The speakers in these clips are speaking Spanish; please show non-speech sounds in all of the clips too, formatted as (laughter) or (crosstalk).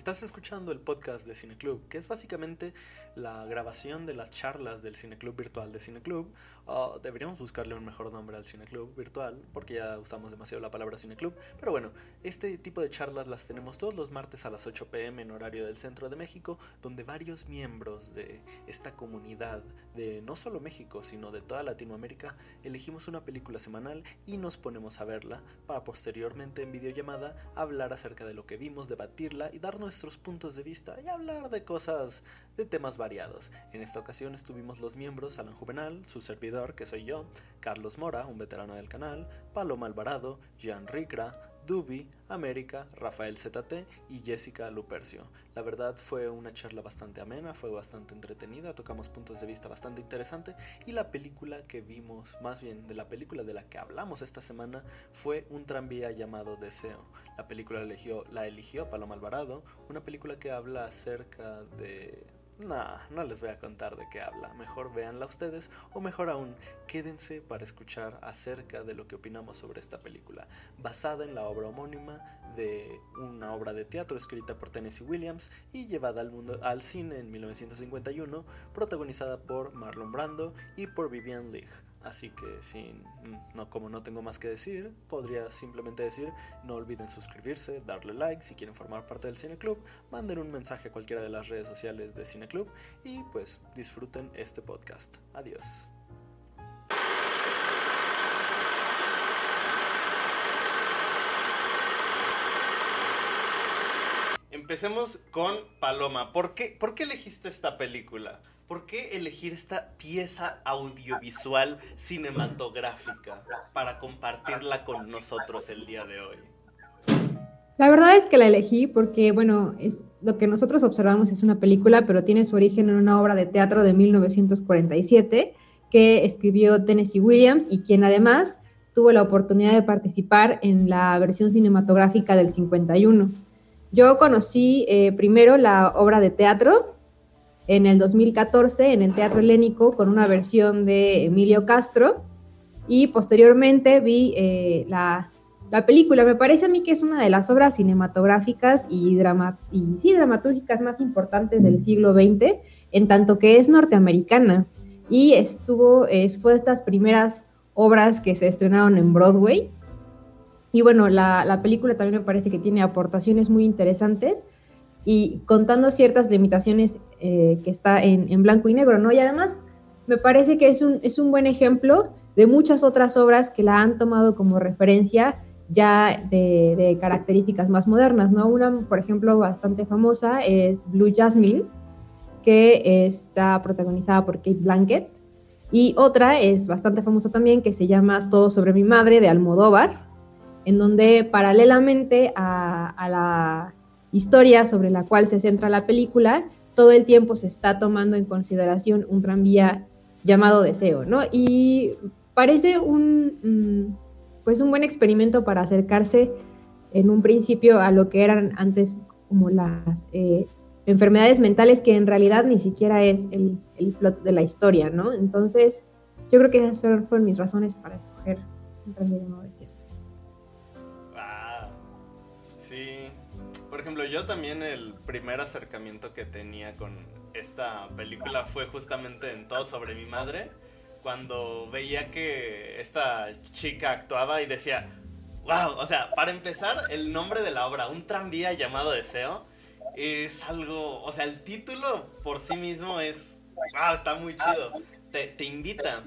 Estás escuchando el podcast de Cineclub, que es básicamente la grabación de las charlas del Cineclub virtual de Cineclub. Uh, deberíamos buscarle un mejor nombre al Cineclub virtual, porque ya usamos demasiado la palabra Cineclub. Pero bueno, este tipo de charlas las tenemos todos los martes a las 8 pm en horario del centro de México, donde varios miembros de esta comunidad de no solo México, sino de toda Latinoamérica, elegimos una película semanal y nos ponemos a verla para posteriormente en videollamada hablar acerca de lo que vimos, debatirla y darnos nuestros puntos de vista y hablar de cosas, de temas variados. En esta ocasión estuvimos los miembros Alan Juvenal, su servidor, que soy yo, Carlos Mora, un veterano del canal, Paloma Alvarado, Jean Ricra, Dubi, América, Rafael ZT y Jessica Lupercio. La verdad fue una charla bastante amena, fue bastante entretenida, tocamos puntos de vista bastante interesantes y la película que vimos, más bien de la película de la que hablamos esta semana, fue un tranvía llamado Deseo. La película eligió, la eligió Paloma Alvarado, una película que habla acerca de no, no les voy a contar de qué habla. Mejor véanla ustedes o mejor aún, quédense para escuchar acerca de lo que opinamos sobre esta película, basada en la obra homónima de una obra de teatro escrita por Tennessee Williams y llevada al mundo al cine en 1951, protagonizada por Marlon Brando y por Vivian Leigh. Así que sin, no, como no tengo más que decir, podría simplemente decir no olviden suscribirse, darle like si quieren formar parte del Cine Club, manden un mensaje a cualquiera de las redes sociales de Cine Club y pues disfruten este podcast. Adiós. Empecemos con Paloma. ¿Por qué, ¿Por qué elegiste esta película? ¿Por qué elegir esta pieza audiovisual cinematográfica para compartirla con nosotros el día de hoy? La verdad es que la elegí porque, bueno, es lo que nosotros observamos es una película, pero tiene su origen en una obra de teatro de 1947 que escribió Tennessee Williams y quien además tuvo la oportunidad de participar en la versión cinematográfica del 51. Yo conocí eh, primero la obra de teatro en el 2014 en el Teatro Helénico con una versión de Emilio Castro y posteriormente vi eh, la, película. Me parece a mí que es una de las obras cinematográficas y, drama, y sí, dramatúrgicas más importantes del siglo XX, en tanto que es norteamericana y estuvo, fue de estas primeras obras que se estrenaron en Broadway. Y bueno, la, la película también me parece que tiene aportaciones muy interesantes y contando ciertas limitaciones eh, que está en, blanco y negro, ¿no? Y además me parece que es un, es un buen ejemplo de muchas otras obras que la han tomado como referencia ya de, características más modernas, ¿no? Una, por ejemplo, bastante famosa es Blue Jasmine, que está protagonizada por Kate Blanket, y otra es bastante famosa también, que se llama Todo sobre mi madre, de Almodóvar, en donde paralelamente a la historia sobre la cual se centra la película, todo el tiempo se está tomando en consideración un tranvía llamado Deseo, ¿no? Y parece un, mm, pues un buen experimento para acercarse en un principio a lo que eran antes como las eh, enfermedades mentales, que en realidad ni siquiera es el, el plot de la historia, ¿no? Entonces, yo creo que esas fueron mis razones para escoger un tranvía llamado Deseo. Ejemplo, yo también el primer acercamiento que tenía con esta película fue justamente en Todo sobre mi madre, cuando veía que esta chica actuaba y decía, wow, o sea, para empezar, el nombre de la obra, Un tranvía llamado Deseo, es algo, o sea, el título por sí mismo es, wow, está muy chido, te, te invita.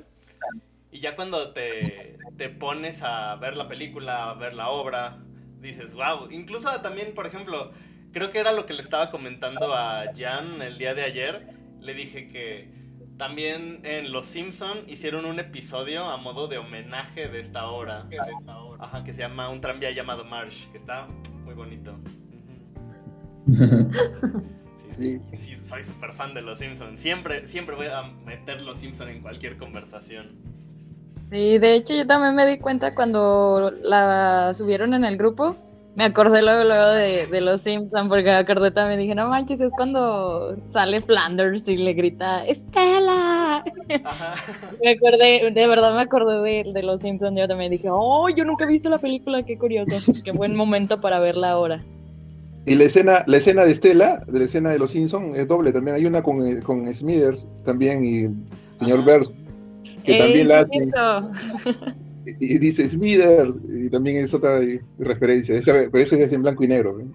Y ya cuando te, te pones a ver la película, a ver la obra, dices, wow. Incluso también, por ejemplo, creo que era lo que le estaba comentando a Jan el día de ayer. Le dije que también en Los Simpson hicieron un episodio a modo de homenaje de esta obra. Ajá, que se llama Un tranvía llamado Marsh, que está muy bonito. Sí, sí, sí, soy súper fan de Los Simpsons. Siempre, siempre voy a meter Los Simpsons en cualquier conversación. Sí, de hecho yo también me di cuenta cuando la subieron en el grupo. Me acordé luego, luego de, los Simpsons, porque me acordé también, dije, no manches, es cuando sale Flanders y le grita, ¡Estela! (laughs) me acordé, de verdad me acordé de, los Simpsons, yo también dije, oh, yo nunca he visto la película, qué curioso, qué buen momento para verla ahora. Y la escena, la escena de Estela, de la escena de los Simpsons, es doble también. Hay una con, con Smithers también y señor. Burns, que también la hace. Eso. Y, y dice Smithers, y también es otra referencia. Esa, pero ese es en blanco y negro. ¿eh?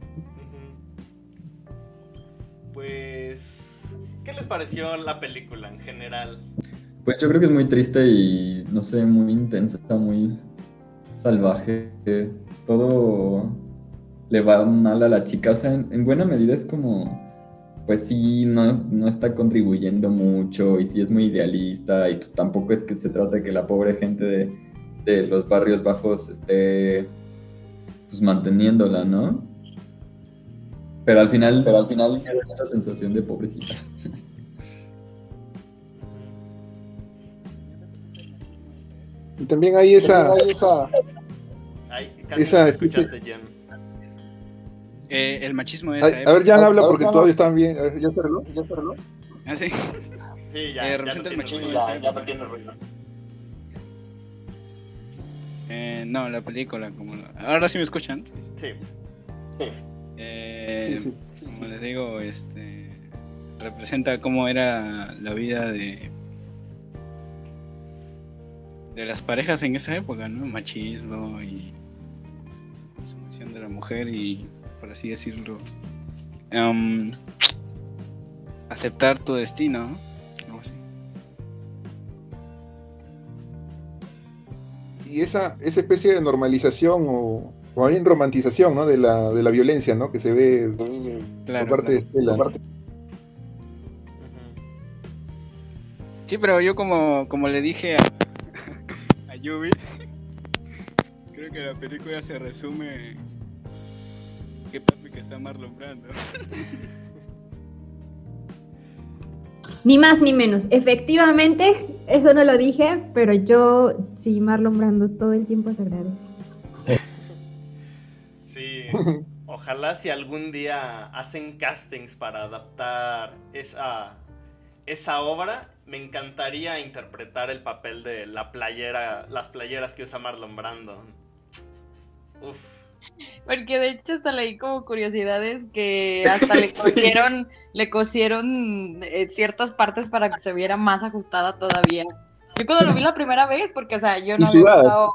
Pues, ¿qué les pareció la película en general? Pues yo creo que es muy triste y, no sé, muy intensa, muy salvaje. Todo le va mal a la chica. O sea, en, en buena medida es como, pues sí, no, no está contribuyendo mucho y sí es muy idealista y pues tampoco es que se trata de que la pobre gente de, de los barrios bajos esté pues manteniéndola, ¿no? Pero al final, pero al final me da la sensación de pobrecita. Y también hay esa, esa Ay, casi Esa no te especie- escuchaste, Jen. Eh, el machismo de Ay, esa a ver, ya época- habla porque todavía están bien. ¿Ya se arregló? ¿Ya se arregló? Ah, sí. Sí, ya, Eh, ya no tiene machismo ruido. esa Ya no tiene ruido. Eh, no, la película, como la- ahora sí me escuchan. Sí. Eh, Sí, sí. como les digo, este representa cómo era la vida de de las parejas en esa época, ¿no? Machismo y sumisión de la mujer y, por así decirlo, em, aceptar tu destino, ¿no? Así. Y esa, esa especie de normalización o, o bien romantización ¿no? de, la, de la violencia ¿no? que se ve Claro, por parte de. Estela. Sí, pero yo como, como le dije a, (laughs) a Yubi, (laughs) creo que la película se resume que está Marlon Brando. (laughs) Ni más ni menos. Efectivamente, eso no lo dije, pero yo sí, Marlon Brando todo el tiempo se agradece. (laughs) Sí. Ojalá si algún día hacen castings para adaptar esa, esa obra, me encantaría interpretar el papel de la playera, las playeras que usa Marlon Brando. Uf. (laughs) Porque de hecho hasta leí como curiosidades que hasta le (laughs) cosieron, le cosieron eh, ciertas partes para que se viera más ajustada todavía. Yo cuando lo vi la primera vez, porque o sea, yo no había usado...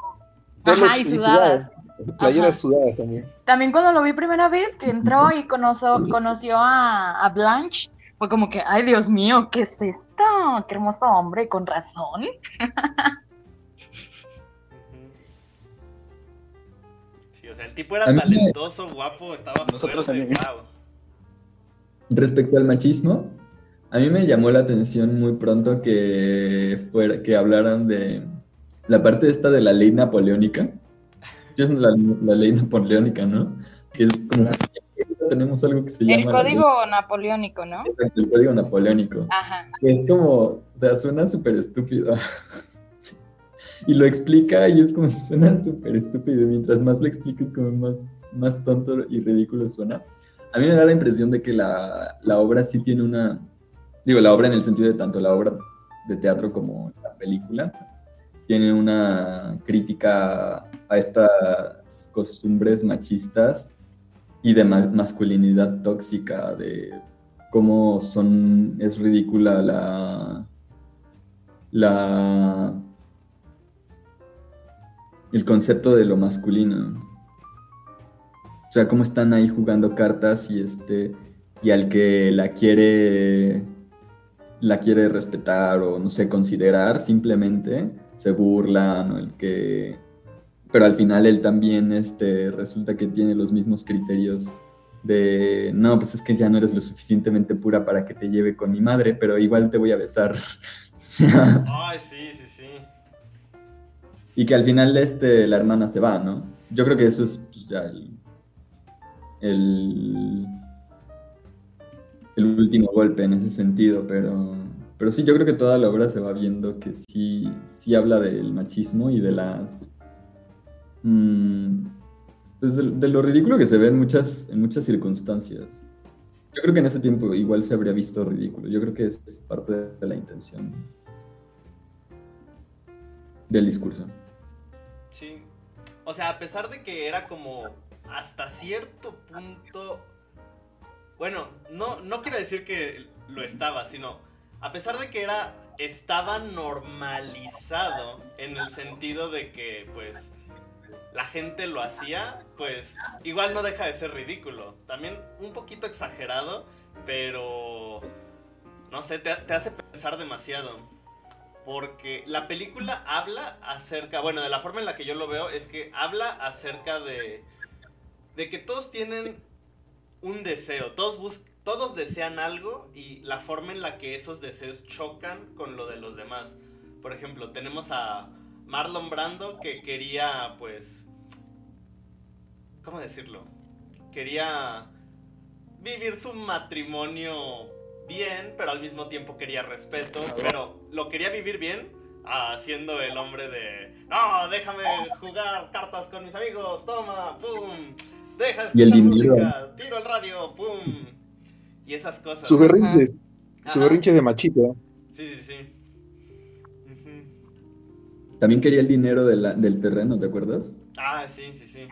Ajá, y sudadas. Playeras sudadas también. También cuando lo vi primera vez, que entró y conoció, conoció a, a Blanche, fue como que, ay Dios mío, ¿qué es esto? Qué hermoso hombre, con razón. (laughs) o sea, el tipo era mí me- talentoso, guapo, estaba Nosotros fuerte, wow. Respecto al machismo, a mí me llamó la atención muy pronto que fuera, que hablaran de la parte esta de la ley napoleónica. Yo es la, la ley napoleónica, ¿no? Que es como tenemos algo que se llama El código napoleónico, ¿no? ley- el código napoleónico. Ajá. Que es como, o sea, suena súper estúpido. (laughs) Y lo explica y es como, (laughs) suena súper estúpido. Mientras más lo expliques, como más, más tonto y ridículo suena. A mí me da la impresión de que la, la obra sí tiene una, digo, la obra en el sentido de tanto la obra de teatro como la película, tiene una crítica a estas costumbres machistas y de ma- masculinidad tóxica, de cómo son, es ridícula la, la, el concepto de lo masculino. O sea, cómo están ahí jugando cartas y este, y al que la quiere, la quiere respetar o no sé, considerar, simplemente se burlan, o el que, pero al final él también, este, resulta que tiene los mismos criterios de, no, pues es que ya no eres lo suficientemente pura para que te lleve con mi madre, pero igual te voy a besar. (laughs) Ay, sí. Y que al final este, la hermana se va, ¿no? Yo creo que eso es pues, ya el, el, último golpe en ese sentido, pero, pero sí, yo creo que toda la obra se va viendo que sí, sí habla del machismo y de las... mm, pues de lo ridículo que se ve en muchas, en muchas circunstancias. Yo creo que en ese tiempo igual se habría visto ridículo. Yo creo que es parte de la intención del discurso. Sí. O sea, a pesar de que era como hasta cierto punto bueno, no, no quiero decir que lo estaba, sino a pesar de que era estaba normalizado en el sentido de que pues la gente lo hacía, pues igual no deja de ser ridículo. También un poquito exagerado, pero no sé, te, te hace pensar demasiado. Porque la película habla acerca, bueno, de la forma en la que yo lo veo es que habla acerca de, de que todos tienen un deseo, todos buscan todos desean algo y la forma en la que esos deseos chocan con lo de los demás. Por ejemplo, tenemos a Marlon Brando que quería, pues, ¿cómo decirlo? Quería vivir su matrimonio bien, pero al mismo tiempo quería respeto, pero lo quería vivir bien haciendo el hombre de, no, déjame jugar cartas con mis amigos, toma, pum, deja de escuchar música, tiro el radio, pum y esas cosas. Sus berrinches. Sus berrinches de machito. Sí, sí, sí. También quería el dinero de la, del terreno, ¿te acuerdas? Ah, sí, sí, sí.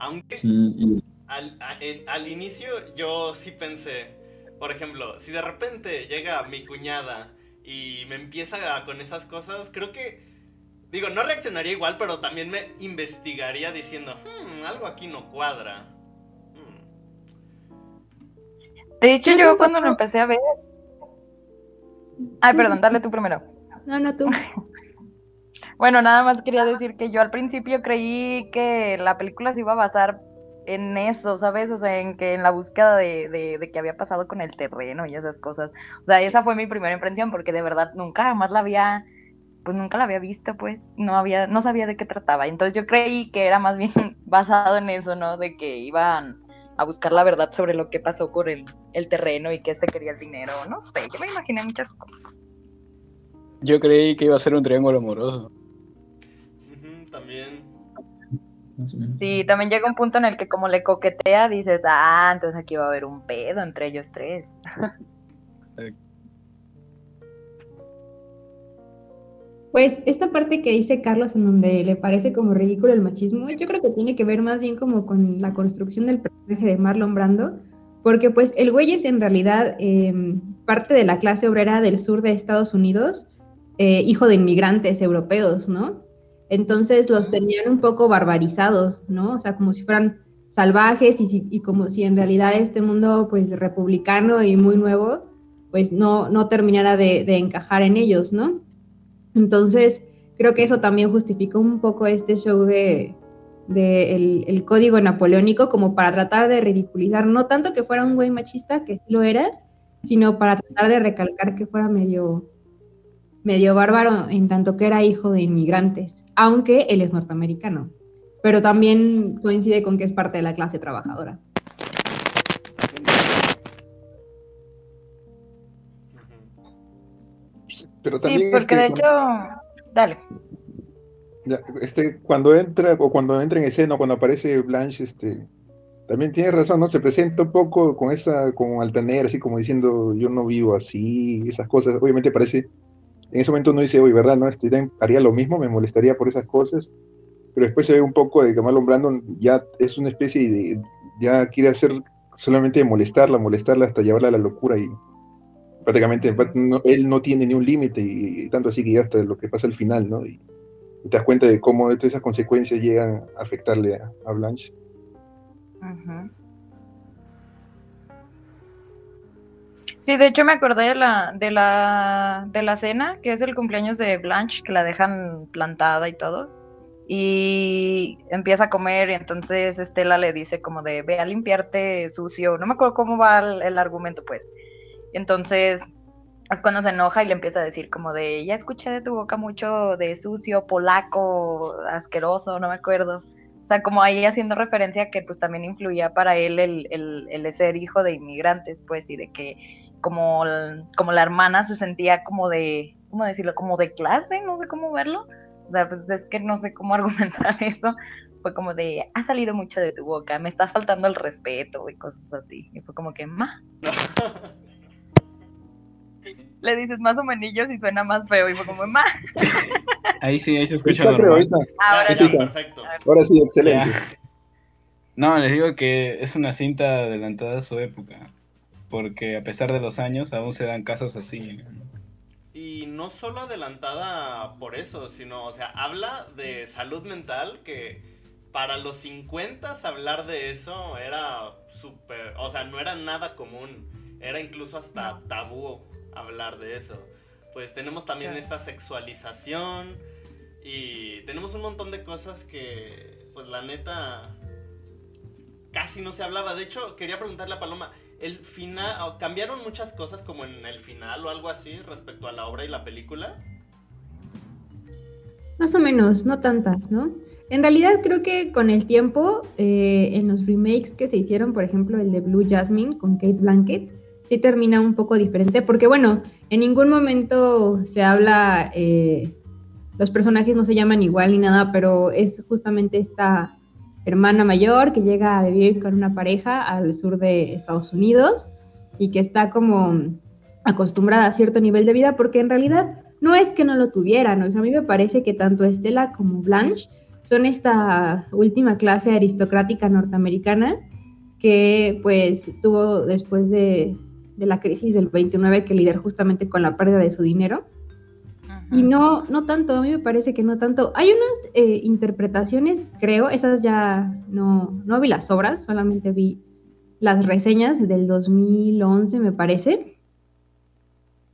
Aunque al, al inicio yo sí pensé, por ejemplo, si de repente llega mi cuñada y me empieza con esas cosas, creo que Digo, no reaccionaría igual, pero también me investigaría diciendo, hmm, algo aquí no cuadra. Hmm. De hecho, yo cuando lo empecé a ver... Ay, perdón, dale tú primero. No, no tú. (laughs) bueno, nada más quería decir que yo al principio creí que la película se iba a basar en eso, ¿sabes? O sea, en que en la búsqueda de, de, de, qué había pasado con el terreno y esas cosas. O sea, esa fue mi primera impresión, porque de verdad nunca jamás la había pues nunca la había visto, pues, no había, no sabía de qué trataba. Entonces yo creí que era más bien (laughs) basado en eso, ¿no? De que iban a buscar la verdad sobre lo que pasó con el, el terreno y que este quería el dinero. No sé, yo me imaginé muchas cosas. Yo creí que iba a ser un triángulo amoroso. Sí, también llega un punto en el que como le coquetea, dices, ah, entonces aquí va a haber un pedo entre ellos tres. (laughs) Pues esta parte que dice Carlos en donde le parece como ridículo el machismo, yo creo que tiene que ver más bien como con la construcción del personaje de Marlon Brando, porque pues el güey es en realidad em, parte de la clase obrera del sur de Estados Unidos, eh, hijo de inmigrantes europeos, ¿no? Entonces los tenían un poco barbarizados, ¿no? O sea, como si fueran salvajes y, y como si en realidad este mundo pues republicano y muy nuevo pues no, no terminara de, de encajar en ellos, ¿no? Entonces, creo que eso también justificó un poco este show de, el, código napoleónico como para tratar de ridiculizar, no tanto que fuera un güey machista, que sí lo era, sino para tratar de recalcar que fuera medio, medio bárbaro en tanto que era hijo de inmigrantes, aunque él es norteamericano, pero también coincide con que es parte de la clase trabajadora. Pero también sí, porque de hecho, dale. este, cuando entra o cuando entra en escena, cuando aparece Blanche, este, también tiene razón, ¿no? Se presenta un poco con esa, como altanera, así como diciendo, yo no vivo así, esas cosas. Obviamente parece, en ese momento uno dice, oye, ¿verdad? No, este, haría lo mismo, me molestaría por esas cosas. Pero después se ve un poco de que Marlon Brandon ya es una especie de, ya quiere hacer solamente molestarla, molestarla hasta llevarla a la locura y prácticamente él no tiene ni un límite y, tanto así que hasta lo que pasa al final, ¿no? Y, te das cuenta de cómo todas esas consecuencias llegan a afectarle a, Blanche. Sí, de hecho me acordé de la, de la, de la cena, que es el cumpleaños de Blanche, que la dejan plantada y todo. Y empieza a comer y entonces Estela le dice como de, ve a limpiarte sucio. No me acuerdo cómo va el argumento, pues entonces es cuando se enoja y le empieza a decir como de, ya escuché de tu boca mucho de sucio, polaco, asqueroso, no me acuerdo. O sea, como ahí haciendo referencia que pues también influía para él el, el, ser hijo de inmigrantes, pues, y de que como, como la hermana se sentía como de, ¿cómo decirlo? Como de clase, no sé cómo verlo. O sea, pues es que no sé cómo (laughs) argumentar eso. Fue como de, ha salido mucho de tu boca, me estás faltando el respeto y cosas así. Y fue como que, ma. (laughs) le dices más o menos y suena más feo. Y fue como, ma. (laughs) Ahí sí, ahí se escucha Está, creo, normal. está. Ahora sí. perfecto. Ahora sí, excelente. Ya. No, les digo que es una cinta adelantada a su época. Porque a pesar de los años, aún se dan casos así. Y no solo adelantada por eso, sino, o sea, habla de salud mental que para los 50 hablar de eso era súper, o sea, no era nada común, era incluso hasta tabú hablar de eso. Pues tenemos también esta sexualización y tenemos un montón de cosas que, pues la neta, casi no se hablaba. De hecho, quería preguntarle a Paloma, el final, cambiaron muchas cosas como en el final o algo así respecto a la obra y la película. Más o menos, no tantas, ¿no? En realidad creo que con el tiempo, eh, en los remakes que se hicieron, por ejemplo, el de Blue Jasmine con Kate Blanket, sí termina un poco diferente, porque bueno, en ningún momento se habla, eh, los personajes no se llaman igual ni nada, pero es justamente esta hermana mayor que llega a vivir con una pareja al sur de Estados Unidos y que está como acostumbrada a cierto nivel de vida, porque en realidad no es que no lo tuvieran, o sea, a mí me parece que tanto Estela como Blanche son esta última clase aristocrática norteamericana que pues tuvo después de, de la crisis del 29 que lidiar justamente con la pérdida de su dinero. Y no, no tanto, a mí me parece que no tanto. Hay unas eh, interpretaciones, creo, esas ya no, no vi las obras, solamente vi las reseñas del 2011, me parece,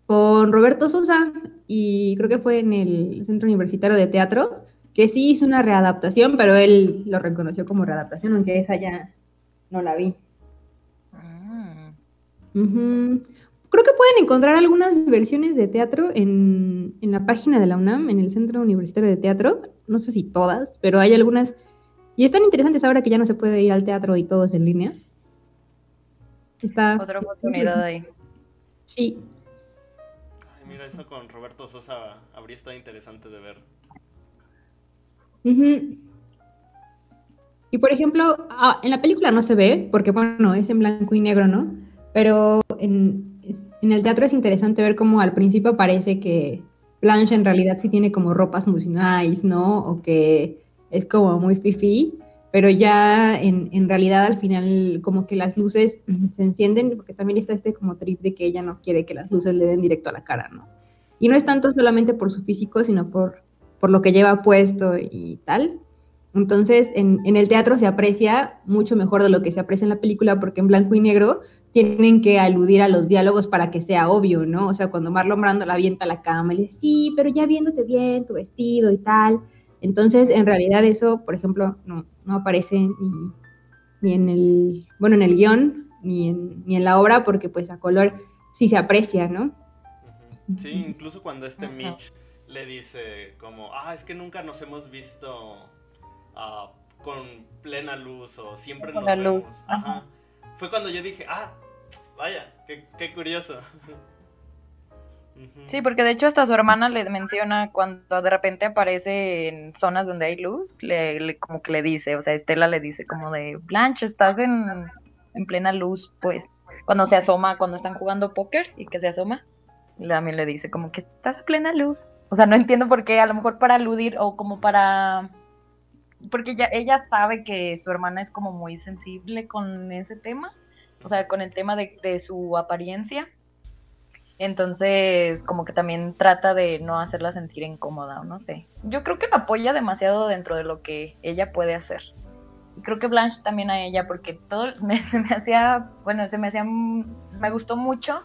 con Roberto Sosa, y creo que fue en el Centro Universitario de Teatro, que sí hizo una readaptación, pero él lo reconoció como readaptación, aunque esa ya no la vi. Mm. Ujú. Creo que pueden encontrar algunas versiones de teatro en, en la página de la UNAM, en el Centro Universitario de Teatro. No sé si todas, pero hay algunas. Y están interesantes ahora que ya no se puede ir al teatro y todo es en línea. Está. Otra oportunidad ahí. Sí. Ay, mira, eso con Roberto Sosa habría estado interesante de ver. Ujú. Y por ejemplo, ah, en la película no se ve, porque bueno, es en blanco y negro, ¿no? Pero en, en el teatro es interesante ver cómo al principio parece que Blanche en realidad sí tiene como ropas muy nice, ¿no? O que es como muy fifi, pero ya en, en realidad al final como que las luces (clears throat) se encienden, porque también está este como trip de que ella no quiere que las luces le den directo a la cara, ¿no? Y no es tanto solamente por su físico, sino por, por lo que lleva puesto y tal. Entonces, en, en el teatro se aprecia mucho mejor de lo que se aprecia en la película, porque en blanco y negro tienen que aludir a los diálogos para que sea obvio, ¿no? O sea, cuando Marlon Brando la avienta a la cama y le dice, sí, pero ya viéndote bien, tu vestido y tal. Entonces, en realidad eso, por ejemplo, no, no aparece ni, ni en el, bueno, en el guion, ni en, ni en la obra, porque pues a color sí se aprecia, ¿no? Sí, incluso cuando este Ajá. Mitch le dice como, ah, es que nunca nos hemos visto ah, con plena luz o siempre Con nos la luz, vemos. Ajá. Fue cuando yo dije, ah, vaya, qué, qué curioso. (laughs) Sí, porque de hecho hasta su hermana le menciona cuando de repente aparece en zonas donde hay luz, le, le- como que le dice, o sea, Estela le dice como de, Blanche, estás en, en plena luz, pues, cuando se asoma, cuando están jugando póker y que se asoma, también le dice como que estás a plena luz. O sea, no entiendo por qué, a lo mejor para aludir o como para... Porque ella, ella sabe que su hermana es como muy sensible con ese tema, o sea, con el tema de, de su apariencia. Entonces, como que también trata de no hacerla sentir incómoda, o no sé. Yo creo que la apoya demasiado dentro de lo que ella puede hacer. Y creo que Blanche también a ella, porque todo (laughs) me, me hacía, bueno, se me hacía, me gustó mucho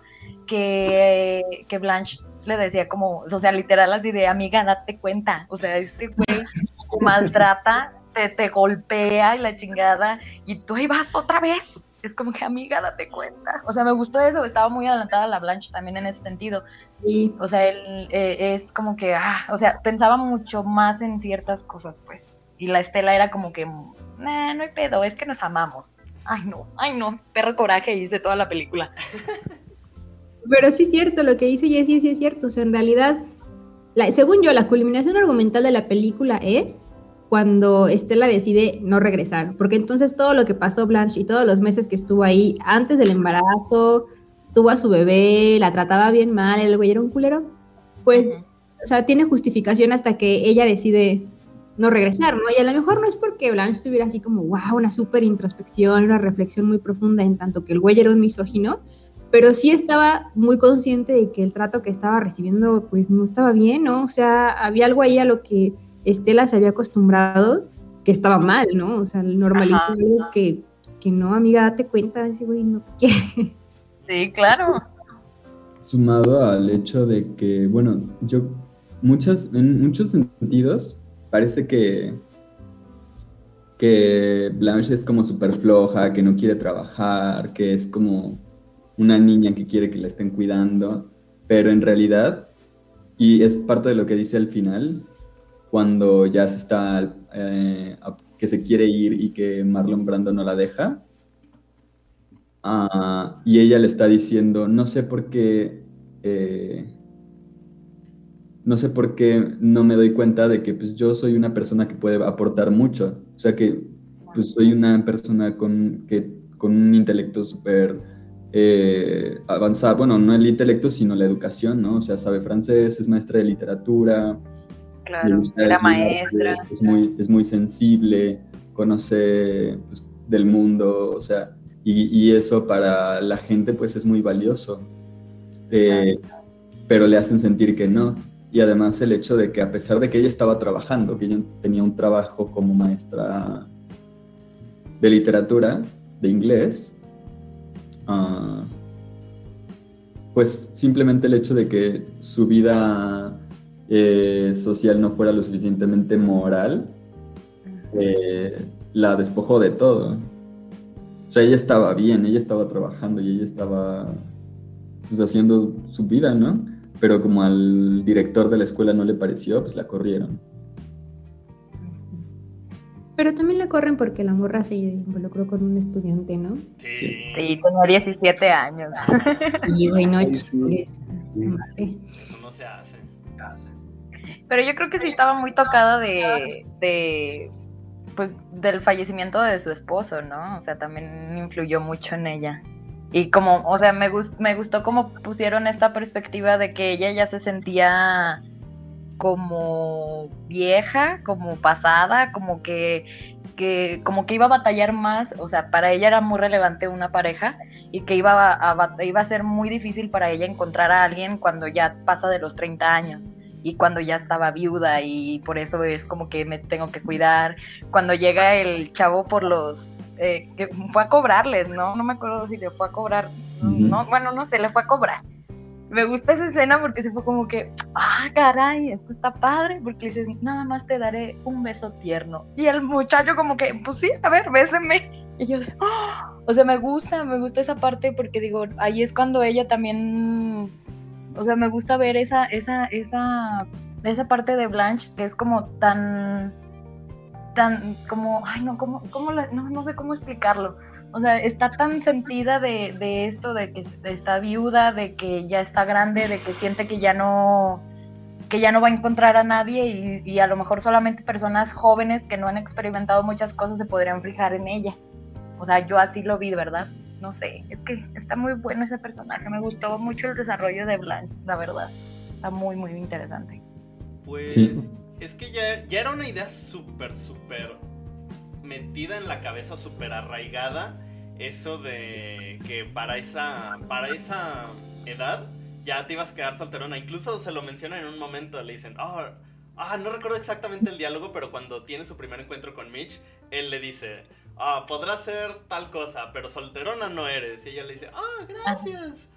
que, que Blanche le decía como, o sea, literal así de, amiga, date cuenta. O sea, este güey (laughs) maltrata, te, te golpea y la chingada, y tú ahí vas otra vez. Es como que, amiga, date cuenta. O sea, me gustó eso, estaba muy adelantada la Blanche también en ese sentido. Y O sea, él eh, es como que, ah, o sea, pensaba mucho más en ciertas cosas, pues. Y la Estela era como que, nah, no hay pedo, es que nos amamos. Ay, no, ay, no, perro coraje hice toda la película. (laughs) Pero sí es cierto, lo que dice Jessie sí es cierto. O sea, en realidad, la- según yo, la culminación argumental de la película es cuando Estela decide no regresar. Porque entonces todo lo que pasó Blanche y todos los meses que estuvo ahí antes del embarazo, tuvo a su bebé, la trataba bien mal, el güey era un culero, pues, o sea, tiene justificación hasta que ella decide no regresar, ¿no? Y a lo mejor no es porque Blanche tuviera así como, wow, una súper introspección, una reflexión muy profunda en tanto que el güey era un misógino, pero sí estaba muy consciente de que el trato que estaba recibiendo pues no estaba bien, ¿no? O sea, había algo ahí a lo que Estela se había acostumbrado que estaba mal, ¿no? O sea, normalizó que, que no, amiga, date cuenta, ese güey no quiere. Sí, claro. Sumado al hecho de que, bueno, yo, muchas, en muchos sentidos, parece que, que Blanche es como súper floja, que no quiere trabajar, que es como una niña que quiere que la estén cuidando, pero en realidad, y es parte de lo que dice al final, cuando ya se está, eh, que se quiere ir y que Marlon Brando no la deja, ah, y ella le está diciendo, no sé por qué, eh, no sé por qué no me doy cuenta de que pues, yo soy una persona que puede aportar mucho, o sea que pues, soy una persona con, que, con un intelecto súper eh, avanzado, bueno, no el intelecto, sino la educación, ¿no? O sea, sabe francés, es maestra de literatura, Claro. Era el arte, maestra. Es muy, es muy sensible, conoce pues, del mundo, o sea, y, y eso para la gente pues es muy valioso. Eh, pero le hacen sentir que no. Y además el hecho de que a pesar de que ella estaba trabajando, que ella tenía un trabajo como maestra de literatura, de inglés, ah, pues simplemente el hecho de que su vida eh, social no fuera lo suficientemente moral, eh, la despojó de todo. O sea, ella estaba bien, ella estaba trabajando y ella estaba pues, haciendo su vida, ¿no? Pero como al director de la escuela no le pareció, pues la corrieron. Pero también la corren porque la morra se involucró con un estudiante, ¿no? Sí. Sí, tenía 17 años. Y güey, no, Ay, sí, chingues, sí. mate. Eso no se hace. Pero yo creo que sí estaba muy tocada de, de pues del fallecimiento de su esposo, ¿no? O sea, también influyó mucho en ella. Y como, o sea, me, gus- me gustó cómo pusieron esta perspectiva de que ella ya se sentía como vieja, como pasada, como que, que, como que iba a batallar más, o sea, para ella era muy relevante una pareja y que iba a, a iba a ser muy difícil para ella encontrar a alguien cuando ya pasa de los 30 años y cuando ya estaba viuda y por eso es como que me tengo que cuidar. Cuando llega el chavo por los... eh, que fue a cobrarles, ¿no? No me acuerdo si le fue a cobrar. No, bueno, no sé, le fue a cobrar. Me gusta esa escena porque se fue como que, ah, caray, esto está padre, porque le dices, nada más te daré un beso tierno. Y el muchacho como que, pues sí, a ver, béseme. Y yo, "Ah". o sea, me gusta, me gusta esa parte porque digo, ahí es cuando ella también, o sea, me gusta ver esa, esa, esa, esa parte de Blanche que es como tan, tan, como, ay, no, ¿cómo, cómo la- no, no sé cómo explicarlo. O sea, está tan sentida de, de esto, de que está viuda, de que ya está grande, de que siente que ya no, que ya no va a encontrar a nadie y, y a lo mejor solamente personas jóvenes que no han experimentado muchas cosas se podrían fijar en ella. O sea, yo así lo vi, ¿verdad? No sé, es que está muy bueno ese personaje. Me gustó mucho el desarrollo de Blanche, la verdad. Está muy, muy interesante. Pues Sí. es que ya, ya era una idea súper, súper metida en la cabeza, súper arraigada. Eso de que para esa, para esa edad ya te ibas a quedar solterona. Incluso se lo mencionan en un momento, le dicen, "Ah, ah, no recuerdo exactamente el diálogo, pero cuando tiene su primer encuentro con Mitch, él le dice, ah, podrás ser tal cosa, pero solterona no eres. Y ella le dice, ah, gracias.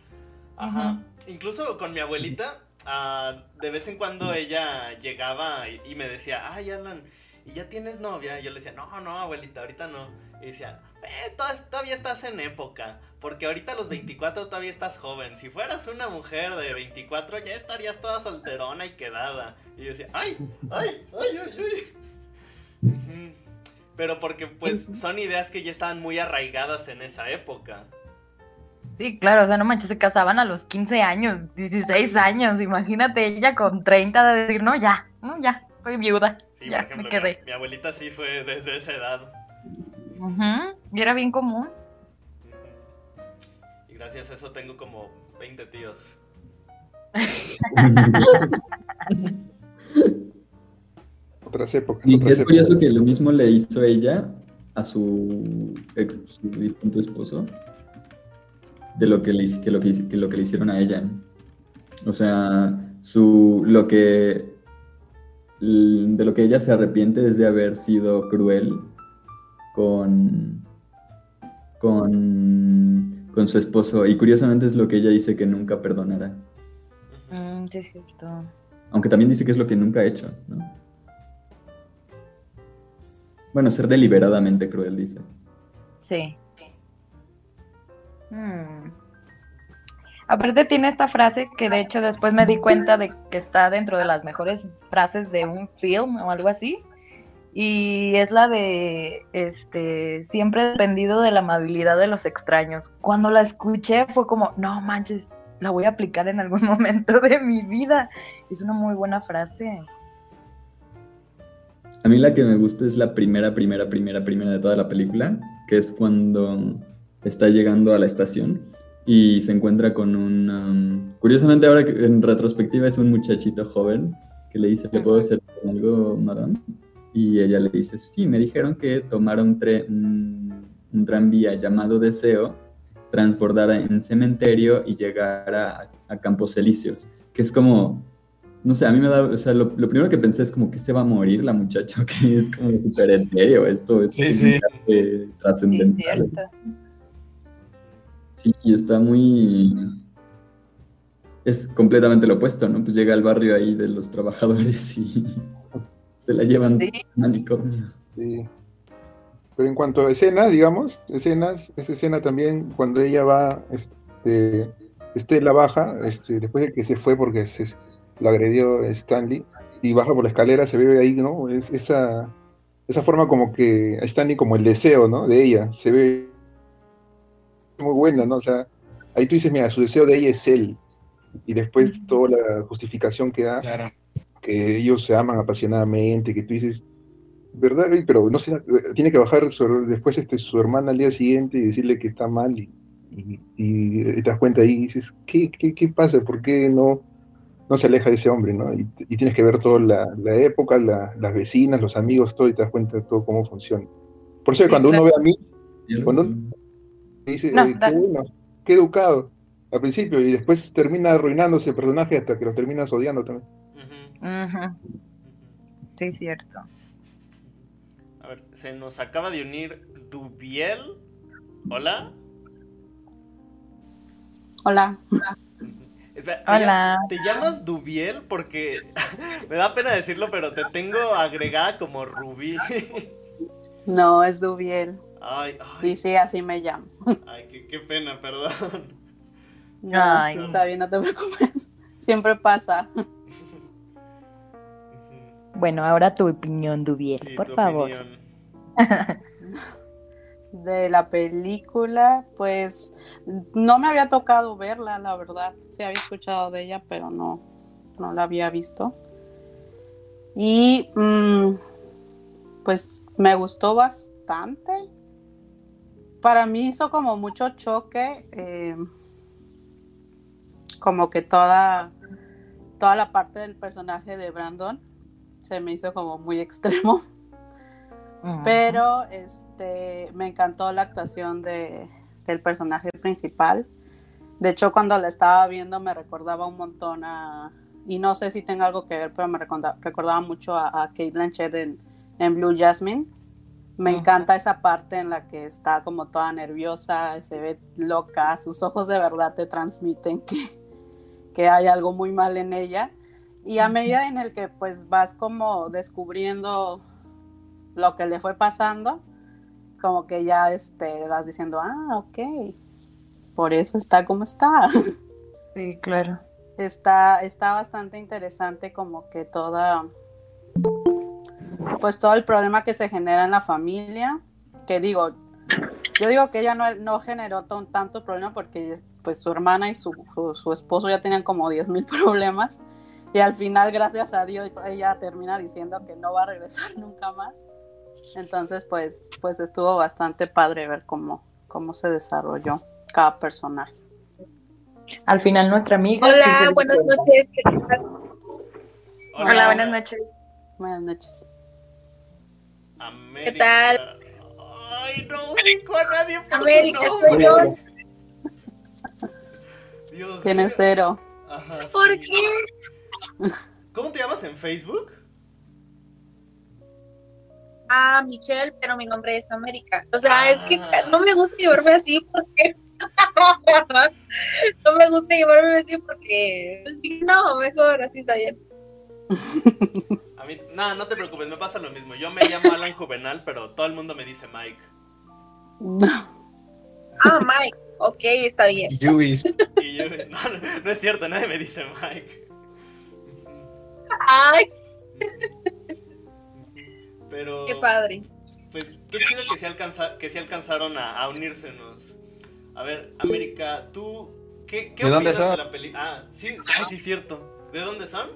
Ajá. Incluso con mi abuelita, ah, de vez en cuando ella llegaba y, y me decía, ay, Alan, ¿y ya tienes novia? Y yo le decía, no, no, abuelita, ahorita no. Y decía, eh, to- todavía estás en época, porque ahorita a los 24 todavía estás joven. Si fueras una mujer de 24, ya estarías toda solterona y quedada. Y yo decía, ay, ay, ay, ay, ay. Ujú. Pero porque pues son ideas que ya estaban muy arraigadas en esa época. Sí, claro, o sea, no manches, se casaban a los 15 años, 16 años. Imagínate ella con 30 de decir, no, ya, no, ya, soy viuda. Sí, ya, por ejemplo, me mi, quedé. mi abuelita sí fue desde esa edad. Ujú, Y era bien común. Y Gracias a eso tengo como 20 tíos. (laughs) Otras épocas. Y otras es curioso épocas. que lo mismo le hizo ella a su ex su difunto esposo de lo que le, que lo que, hice- que lo que le hicieron a ella. O sea, su lo que de lo que ella se arrepiente es de haber sido cruel con con con su esposo y curiosamente es lo que ella dice que nunca perdonará. Mm, sí, es cierto. aunque también dice que es lo que nunca ha hecho, ¿no? Bueno, ser deliberadamente cruel, dice. Sí. Mm. Aparte tiene esta frase que de hecho después me di cuenta de que está dentro de las mejores frases de un film o algo así. Y es la de este siempre he dependido de la amabilidad de los extraños. Cuando la escuché fue como, no manches, la voy a aplicar en algún (laughs) momento de mi vida. Es una muy buena frase. A mí la que me gusta es la primera, primera, primera, primera de toda la película, que es cuando está llegando a la estación y se encuentra con un... um, curiosamente ahora en retrospectiva es un muchachito joven que le dice, ¿le puedo hacer algo, madame? Y ella le dice, sí, me dijeron que tomara un, un, un tranvía llamado Deseo, transbordara en cementerio y llegara a, a Campos Elíseos, que es como no sé, a mí me da, o sea, lo, lo primero que pensé es como que se va a morir la muchacha, (laughs) que es como súper etéreo, esto es Sí, sí. eh, Sí, es trascendental. cierto. Sí, y está muy... Es completamente lo opuesto, ¿no? Pues llega al barrio ahí de los trabajadores y (laughs) se la llevan Sí. al manicomio. Sí. Pero en cuanto a escenas, digamos, escenas, esa escena también cuando ella va, este, Estela baja, este, después de que se fue porque se, lo agredió Stanley, y baja por la escalera, se ve ahí, ¿no? Es, esa, esa forma como que Stanley como el deseo, ¿no? De ella, se ve muy buena, ¿no? O sea, ahí tú dices, mira, su deseo de ella es él, y después toda la justificación que da, Claro. que ellos se aman apasionadamente, que tú dices, ¿verdad? Pero no sé, tiene que bajar su- después este, su hermana al día siguiente y decirle que está mal y, y- y te das cuenta ahí y dices, ¿qué, qué, qué pasa? ¿Por qué no, no se aleja de ese hombre? ¿no? Y, y tienes que ver toda la, la época, la- las vecinas, los amigos, todo y te das cuenta de todo cómo funciona. Por eso Sí, cuando uno ve a mí, Cuando- dice, No, "Oye, qué bueno, qué educado al principio y después termina arruinándose el personaje hasta que lo terminas odiando también. Ujú, ujú. Sí, cierto. A ver, se nos acaba de unir Dubiel. Hola. Hola. Espera, ¿te Hola. ¿Te llamas Dubiel? Porque (laughs) me da pena decirlo, pero te tengo agregada como Rubí. No, es Dubiel. Ay, ay, Y sí, así me llamo. ay, qué, qué pena, perdón. No, Ay. sí, está bien, no te preocupes. Siempre pasa. Bueno, ahora tu opinión, Dubiel, Sí, por tu favor. opinión. (laughs) De la película, pues no me había tocado verla, la verdad. Sí había escuchado de ella, pero no, no la había visto. Y mm, pues me gustó bastante. Para mí hizo como mucho choque, eh, como que toda, toda la parte del personaje de Brandon se me hizo como muy (laughs) extremo. Pero este me encantó la actuación de, del personaje principal. De hecho, cuando la estaba viendo me recordaba un montón a. Y no sé si tenga algo que ver, pero me recorda- recordaba mucho a, a Kate Blanchett en, en Blue Jasmine. Me encanta esa parte en la que está como toda nerviosa, se ve loca, sus ojos de verdad te transmiten que, que hay algo muy mal en ella. Y a medida en el que pues vas como descubriendo lo que le fue pasando, como que ya este, vas diciendo, ah, ok, por eso está como está. (laughs) Sí, claro. está, está bastante interesante como que toda, pues todo el problema que se genera en la familia, que digo, yo digo que ella no, no generó tan- tanto problema porque pues su hermana y su, su, su esposo ya tenían como 10 mil (laughs) problemas y al final, gracias a Dios, ella termina diciendo que no va a regresar (laughs) nunca más. Entonces, pues, pues estuvo bastante padre ver cómo, cómo se desarrolló cada personaje. Al final nuestra amiga. Hola, buenas noches. ¿qué tal? Hola, buenas noches. Buenas noches. América. ¿Qué tal? Ay, no ubico a nadie por América, soy yo. Dios Tienes cero. Ajá, ¿Por sí. qué? ¿Cómo te llamas en Facebook? Ah, Michelle, pero mi nombre es América. O sea, es que Ah. no me gusta llevarme así porque. (laughs) no me gusta llevarme así porque. pues, No, mejor así está bien. A mí, no, no te preocupes, me pasa lo mismo. Yo me llamo Alan (laughs) Juvenal, pero todo el mundo me dice Mike. Ah, Mike. Ok, está bien. Yubis. (laughs) Y yo, no, no, no es cierto, nadie me dice Mike. Ay, Pero, qué padre. pues, qué chido que sí, alcanza, que sí alcanzaron a, a unírsenos. A ver, América, tú, ¿qué, qué ¿De dónde opinas son? de la película? Ah, sí, ay, sí, cierto. ¿De dónde son?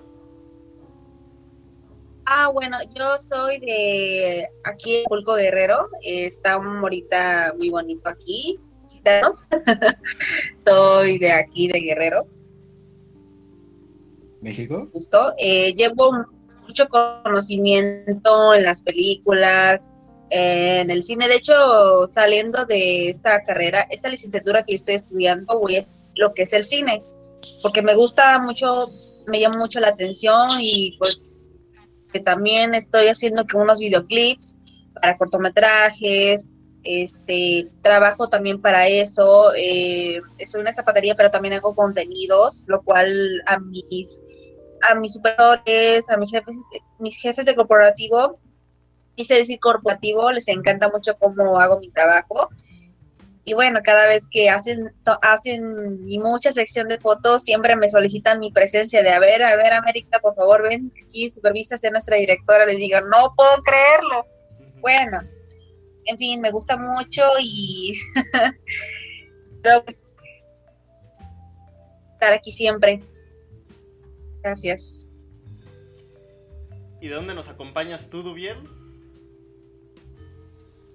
Ah, bueno, yo soy de aquí de Pulco Guerrero. Eh, está ahorita muy bonito aquí. Quítanos. (laughs) soy de aquí de Guerrero. ¿México? Justo. Eh, llevo mucho conocimiento en las películas, en el cine. De hecho, saliendo de esta carrera, esta licenciatura que yo estoy estudiando, voy a lo que es el cine, porque me gusta mucho, me llama mucho la atención y pues también estoy haciendo que unos videoclips para cortometrajes, este trabajo también para eso, eh, estoy en una zapatería pero también hago contenidos, lo cual a mis a mis superiores, a mis jefes, mis jefes de corporativo, quise decir corporativo, les encanta mucho cómo hago mi trabajo. Y bueno, cada vez que hacen, hacen mi mucha sección de fotos, siempre me solicitan mi presencia de, a ver, a ver, América, por favor, ven aquí, supervisa a ser nuestra directora. Les digo, no puedo creerlo. Bueno, en fin, me gusta mucho y (laughs) creo que es estar aquí siempre. Gracias. ¿Y de dónde nos acompañas tú, Dubiel?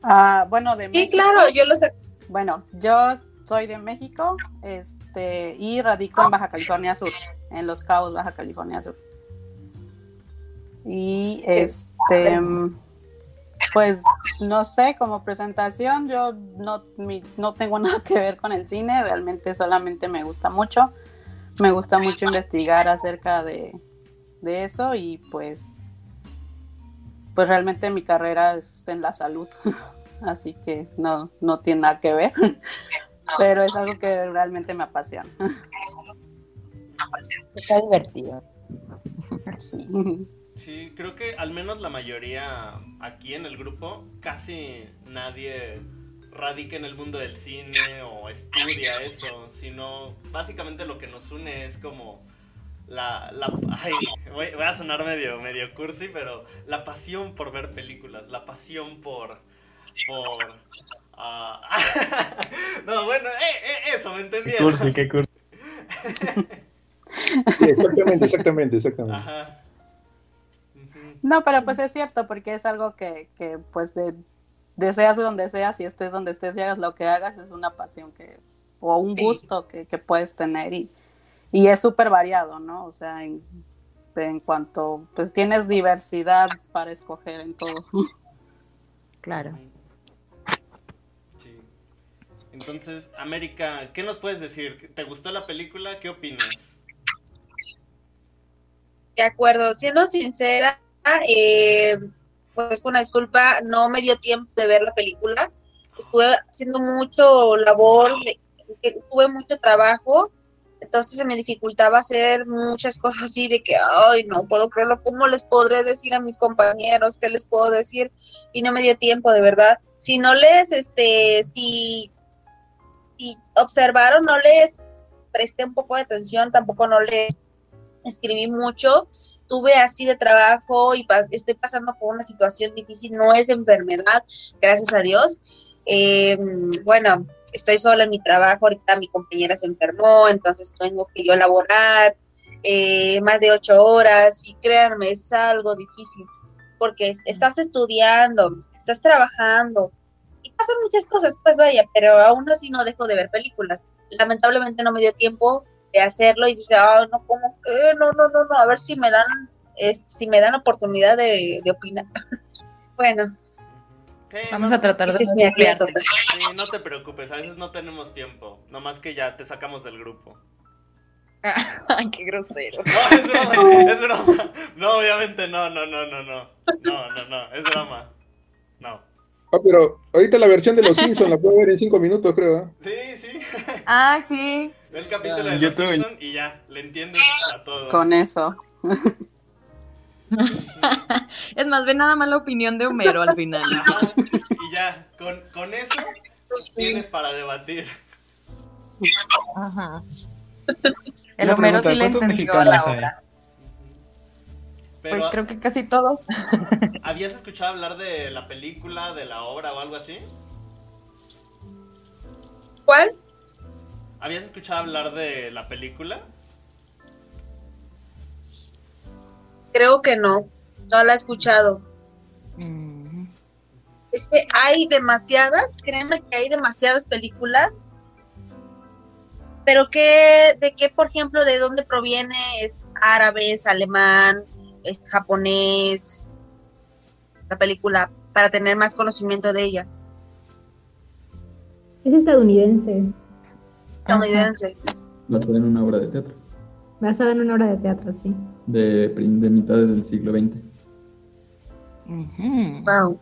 Ah, bueno, de Sí, México. claro, yo lo sé. Bueno, yo soy de México este, y radico en Baja California Sur, en Los Cabos, Baja California Sur. Y este, pues no sé, como presentación, yo no, mi- no tengo (laughs) nada que ver con el cine, realmente solamente me gusta mucho. Me gusta mucho investigar acerca de, de eso y pues, pues realmente mi carrera es en la salud. (laughs) así que no, no tiene nada que ver, pero es algo que realmente me apasiona. Está divertido. Sí. Sí, creo que al menos la mayoría aquí en el grupo, casi nadie radica en el mundo del cine o estudia eso, sino básicamente lo que nos une es como la, la ay, voy, voy a sonar medio, medio cursi, pero la pasión por ver películas, la pasión por por ah, (laughs) no, bueno, eh, eh, eso, ¿me Qué entendieron? cursi, qué cursi. Sí, exactamente, exactamente, exactamente. Ajá. No, pero pues es cierto, porque es algo que, que pues de, deseas de donde seas y estés donde estés y hagas lo que hagas, es una pasión que, o un Sí. gusto que, que puedes tener y, y es súper variado, ¿no? O sea, en, en cuanto, pues tienes diversidad para escoger en todo. Claro. Sí. Entonces, América, ¿qué nos puedes decir? ¿Te gustó la película? ¿Qué opinas? De acuerdo, siendo sincera, eh, pues una disculpa, no me dio tiempo de ver la película. Estuve haciendo mucho labor, tuve mucho trabajo, entonces se me dificultaba hacer muchas (laughs) cosas así de que, ay, no puedo creerlo, ¿cómo les podré decir a mis compañeros? ¿Qué les puedo decir? Y no me dio tiempo, de verdad. Si no les, este, si, si observaron, no les presté un poco de atención, tampoco no les escribí mucho, tuve así de trabajo y pas- estoy pasando por una situación difícil, no es enfermedad, gracias a Dios. Eh, bueno, estoy sola en mi trabajo, ahorita mi compañera se enfermó, entonces tengo que yo laborar eh, más de ocho horas y créanme, es algo difícil porque es- estás estudiando, estás trabajando y pasan muchas cosas, pues vaya, pero aún así no dejo de ver películas. Lamentablemente no me dio tiempo de hacerlo y dije, ah, no, ¿cómo que? No, no, no, no, a ver si me dan, es, si me dan oportunidad de, de opinar. (laughs) bueno, Sí, Vamos no, a tratar de es mi sí, no te preocupes, a veces no tenemos tiempo. Nomás que ya te sacamos del grupo. (laughs) Ay, qué grosero. No, es broma, es broma. No, obviamente no, no, no, no, no. No, no, no, es broma. No. Ah, pero ahorita la versión de los Simpsons la puedo ver en cinco minutos, creo. ¿eh? Sí, sí. Ah, sí. Ve el capítulo Ah, de los tuve- Simpson y ya, le entiendes a todo. Con eso. (laughs) Es más, ve nada más la opinión de Homero al final. Ajá, Y ya, con, con eso tienes para debatir. Ajá. El Homero pregunta, sí le ¿cuántos entendió la hay? obra. Pero, Pues creo que casi todo. (laughs) ¿habías escuchado hablar de la película, de la obra o algo así? ¿Cuál? ¿Habías escuchado hablar de la película? Creo que no, no la he escuchado. Mm. Es que hay demasiadas, créeme que hay demasiadas películas. Pero que, de qué, por ejemplo, de dónde proviene, es árabe, es alemán, es japonés, la película, para tener más conocimiento de ella. Es estadounidense, Estadounidense. Basada en una obra de teatro basada en una obra de teatro, sí. de, de mitades del siglo XX. Wow.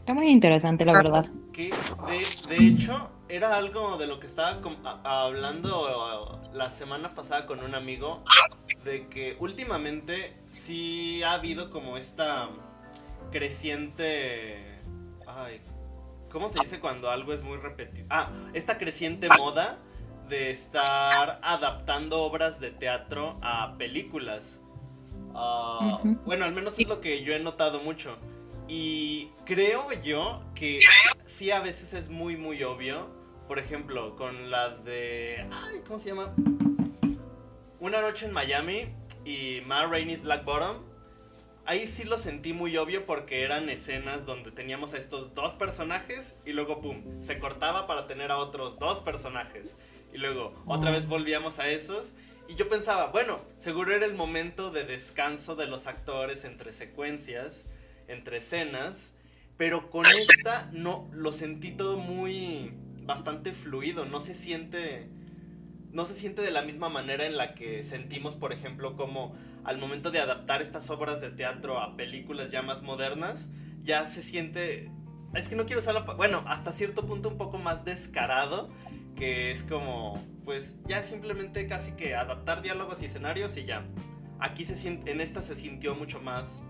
Está muy interesante, la verdad. Que de, de hecho era algo de lo que estaba hablando la semana pasada con un amigo de que últimamente sí ha habido como esta creciente ay, ¿cómo se dice cuando algo es muy repetido? Ah, esta creciente moda de estar adaptando obras de teatro a películas. Ah. Bueno, al menos es lo que yo he notado mucho. Y creo yo que sí a veces es muy, muy obvio. Por ejemplo, con la de... Ay, ¿cómo se llama? Una noche en Miami y Ma Rainey's Black Bottom. Ahí sí lo sentí muy obvio porque eran escenas donde teníamos a estos dos personajes y luego, ¡pum!, se cortaba para tener a otros dos personajes. Y luego otra vez volvíamos a esos. Y yo pensaba, bueno, seguro era el momento de descanso de los actores entre secuencias, entre escenas. Pero con esta no lo sentí todo muy bastante fluido, no se siente no se siente de la misma manera en la que sentimos, por ejemplo, como al momento de adaptar estas obras de teatro a películas ya más modernas, ya se siente es que no quiero usar la bueno, hasta cierto punto un poco más descarado, que es como pues ya simplemente casi que adaptar diálogos y escenarios y ya. Aquí se siente en esta se sintió mucho más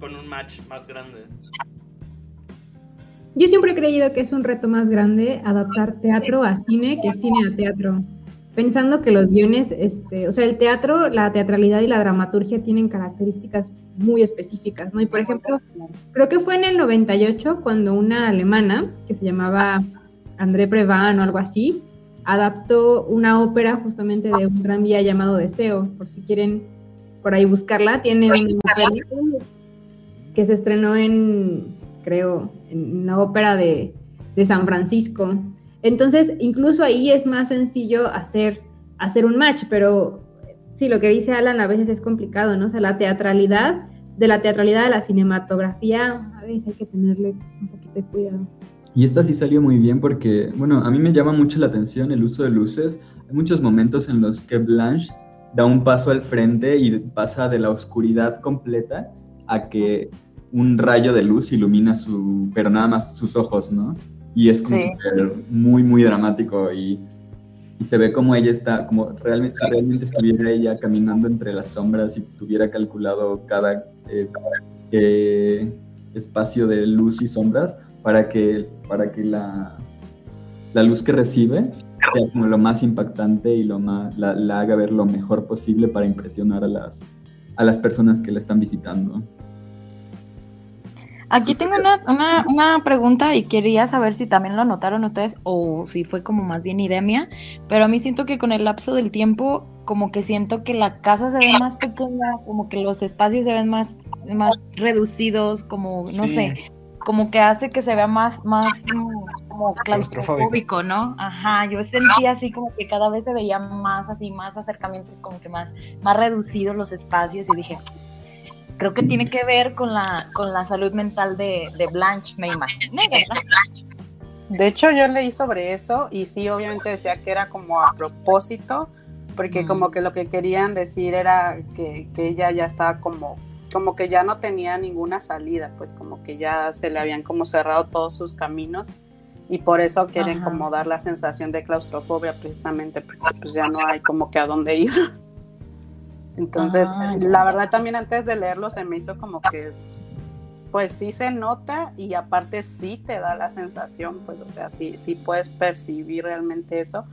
con un match más grande. Yo siempre he creído que es un reto más grande adaptar teatro a cine que cine a teatro. Pensando que los guiones, este, o sea, el teatro, la teatralidad y la dramaturgia tienen características muy específicas, ¿no? Y por ejemplo, creo que fue en el 98 cuando una alemana que se llamaba André Prevan o algo así, adaptó una ópera justamente de un tranvía llamado Deseo, por si quieren por ahí buscarla, tiene ópera que se estrenó en, creo, en la ópera de, de San Francisco. Entonces, incluso ahí es más sencillo hacer, hacer un match, pero sí, lo que dice Alan a veces es complicado, ¿no? O sea, la teatralidad, de la teatralidad a la cinematografía, a veces hay que tenerle un poquito de cuidado. Y esta sí salió muy bien porque, bueno, a mí me llama mucho la atención el uso de luces. Hay muchos momentos en los que Blanche da un paso al frente y pasa de la oscuridad completa a que un rayo de luz ilumina su, pero nada más sus ojos, ¿no? Y es como Sí. súper muy, muy dramático y, y se ve como ella está, como realmente, si realmente estuviera ella caminando entre las sombras y tuviera calculado cada eh, eh, espacio de luz y sombras para que, para que la, la luz que recibe sea como lo más impactante y lo más, la, la haga ver lo mejor posible para impresionar a las, a las personas que la están visitando. Aquí tengo una, una, una pregunta y quería saber si también lo notaron ustedes o si fue como más bien idea mía, pero a mí siento que con el lapso del tiempo como que siento que la casa se ve más pequeña, como que los espacios se ven más, más reducidos, como no Sí. sé, como que hace que se vea más, más mm, como claustrofóbico, ¿no? Ajá, yo sentía así como que cada vez se veía más así, más acercamientos, como que más, más reducidos los espacios y dije, creo que tiene que ver con la, con la salud mental de, de Blanche, me imaginé. De hecho, yo leí sobre eso y sí, obviamente decía que era como a propósito, porque Mm. como que lo que querían decir era que, que ella ya estaba como, como que ya no tenía ninguna salida, pues como que ya se le habían como cerrado todos sus caminos y por eso quieren Ajá. como dar la sensación de claustrofobia precisamente, porque pues ya no hay como que a dónde ir. Entonces, Ah, la verdad también antes de leerlo se me hizo como que pues sí se nota y aparte sí te da la sensación, pues o sea, sí, sí puedes percibir realmente eso.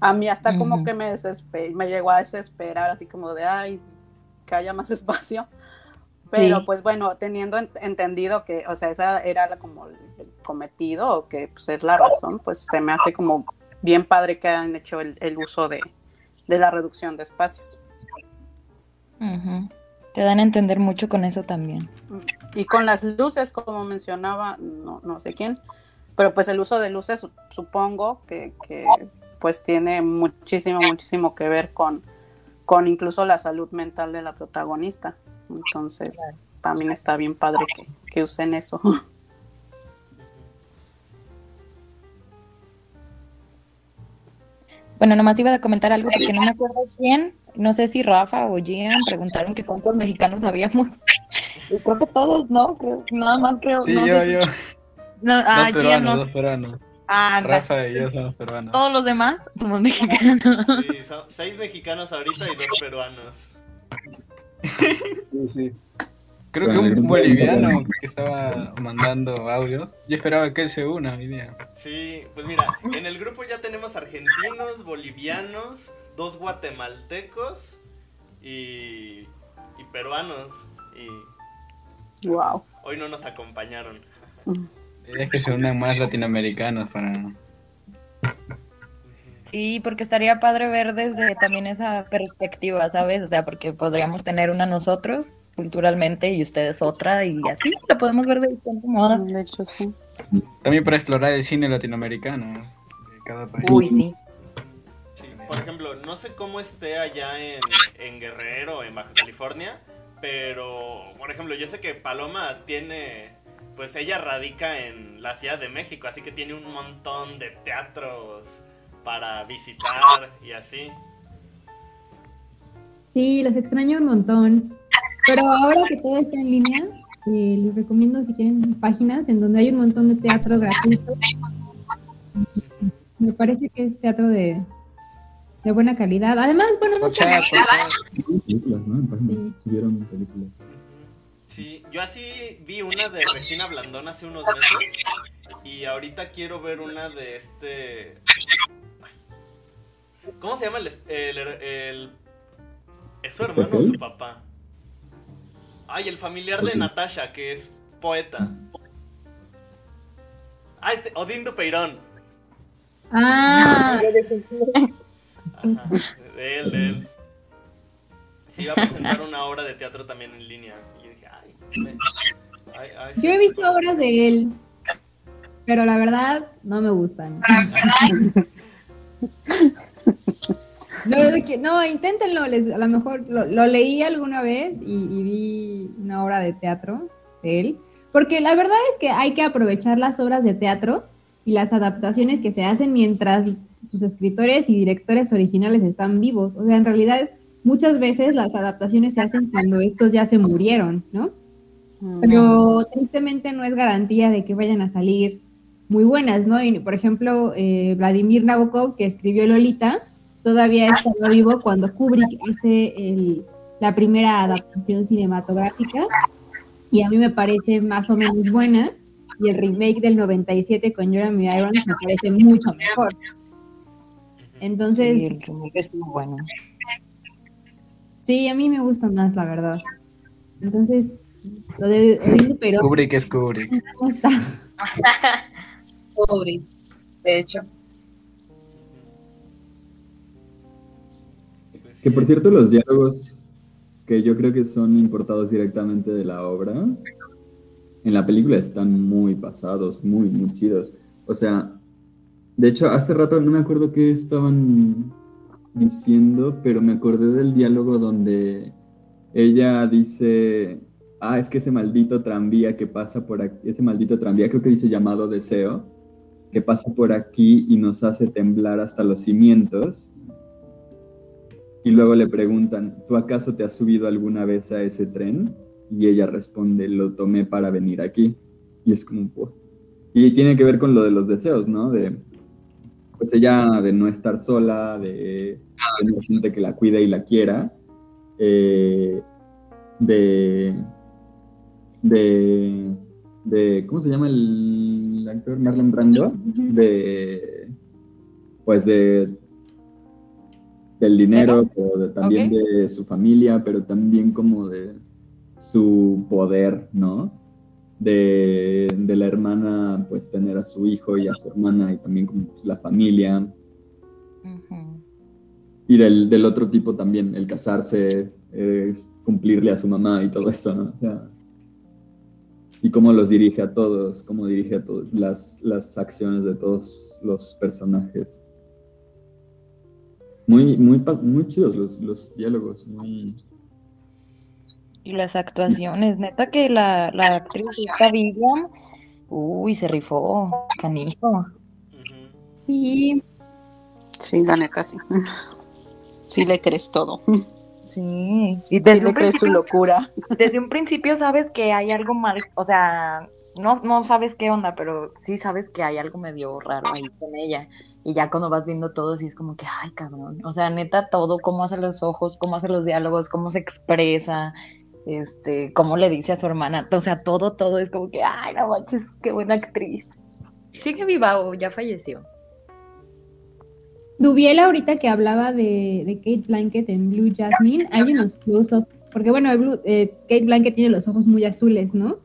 A mí hasta como que me desesperé, me llegó a desesperar, así como de, ay, que haya más (laughs) espacio. Pero Sí. pues bueno, teniendo ent- entendido que, o sea, esa era la- como el el cometido o que pues es la razón, pues se me hace como bien padre que hayan hecho el, el uso de, de la reducción de espacios. Te dan a entender mucho con eso también. Y con las luces, como mencionaba, no, no sé quién, pero pues el uso de luces su- supongo que, que, pues tiene muchísimo, muchísimo que ver con, con incluso la salud mental de la protagonista. Entonces, también está bien padre que, que usen eso. Bueno, nomás iba a comentar algo porque no me acuerdo quién, no sé si Rafa o Gian preguntaron que cuántos mexicanos habíamos. (laughs) Y creo que todos, ¿no? Creo, nada más creo. Sí, no yo, sé. yo. No, ah, dos Gian peruanos, no. dos peruanos. Ah. Rafa y yo somos peruanos. Todos los demás somos mexicanos. Sí, son seis mexicanos ahorita y dos peruanos. Sí, sí. Creo que un boliviano que estaba mandando audio. Yo esperaba que él se una hoy día. Sí, pues mira, en el grupo ya tenemos argentinos, bolivianos, dos guatemaltecos y, y peruanos. Y wow. hoy no nos acompañaron. Es que se unan más latinoamericanos para... Sí, porque estaría padre ver desde también esa perspectiva, ¿sabes? O sea, porque podríamos tener una nosotros culturalmente y ustedes otra y así la podemos ver de diferente modo. De hecho, sí. También para explorar el cine latinoamericano de cada país. Uy, sí. Por ejemplo, no sé cómo esté allá en, en Guerrero, en Baja California, pero, por ejemplo, yo sé que Paloma tiene, pues ella radica en la Ciudad de México, así que tiene un montón de teatros para visitar y así. Sí, los extraño un montón. Pero ahora que todo está en línea, eh, les recomiendo si quieren páginas en donde hay un montón de teatro gratuito. Me parece que es teatro de, de buena calidad. Además, bueno, no pocha. películas, ¿no? En páginas Sí. subieron películas. Sí, yo así vi una de Regina Blandón hace unos meses y ahorita quiero ver una de este... ¿Cómo se llama el... es- el, el- ¿Es su hermano o su papá? Ay, el familiar de Natasha, que es poeta. Ah, este, Odín Dupeirón. Ah, Ajá, de él, de él. Sí, iba a presentar una obra de teatro también en línea. Y yo dije, ay, me- ay, ay, sí, yo he visto obras de él, pero la verdad no me gustan. (laughs) No, que- no, inténtenlo, les- a lo mejor lo, lo leí alguna vez y, y vi una obra de teatro de él, porque la verdad es que hay que aprovechar las obras de teatro y las adaptaciones que se hacen mientras sus escritores y directores originales están vivos. O sea, en realidad muchas veces las adaptaciones se hacen cuando estos ya se murieron, ¿no? Pero tristemente no es garantía de que vayan a salir muy buenas, ¿no? Y, por ejemplo, eh, Vladimir Nabokov, que escribió Lolita, todavía está vivo cuando Kubrick hace el- la primera adaptación cinematográfica y a mí me parece más o menos buena y el remake del 97 con Jeremy Irons me parece mucho mejor. Entonces, Sí, el remake estuvo bueno. sí, a mí me gusta más, la verdad. Entonces, lo de Odín pero Kubrick es Kubrick. Pobre, (laughs) de hecho. Que por cierto, los diálogos que yo creo que son importados directamente de la obra, en la película están muy pasados, muy, muy chidos. O sea, de hecho, hace rato no me acuerdo qué estaban diciendo, pero me acordé del diálogo donde ella dice, ah, es que ese maldito tranvía que pasa por aquí, ese maldito tranvía creo que dice llamado deseo, que pasa por aquí y nos hace temblar hasta los cimientos. Y luego le preguntan, ¿tú acaso te has subido alguna vez a ese tren? Y ella responde, lo tomé para venir aquí. Y es como, y tiene que ver con lo de los deseos, ¿no? De, pues ella de no estar sola, de tener gente que la cuida y la quiera, eh, de, de, de, ¿cómo se llama el actor? Marlon Brando, de, pues de, del dinero, pero de- también de su familia, pero también como de su poder, ¿no? De, de la hermana, pues tener a su hijo y a su hermana y también como pues, la familia. Y del, del otro tipo también, el casarse, eh, cumplirle a su mamá y todo eso, ¿no? O sea, y cómo los dirige a todos, cómo dirige a todos, las, las acciones de todos los personajes. Muy, muy, muy chidos los, los diálogos, muy... Y las actuaciones, neta que la, la actriz esta Vivian, uy, se rifó, canijo. Sí, Sí, la neta sí. (laughs) Sí le crees todo. Sí, y Sí desde le un, crees su locura. desde un principio sabes que hay algo mal, o sea, no, no sabes qué onda, pero sí sabes que hay algo medio raro ahí con ella. Y ya cuando vas viendo todo, sí es como que, ay, cabrón. O sea, neta, todo, cómo hace los ojos, cómo hace los diálogos, cómo se expresa, este, cómo le dice a su hermana. O sea, todo, todo es como que, ay, no manches, qué buena actriz. Sigue viva o ya falleció. Dubiel ahorita que hablaba de, de Kate Blanket en Blue Jasmine, hay unos close-up, porque bueno, el Blue- eh, Kate Blanket tiene los ojos muy azules, ¿no?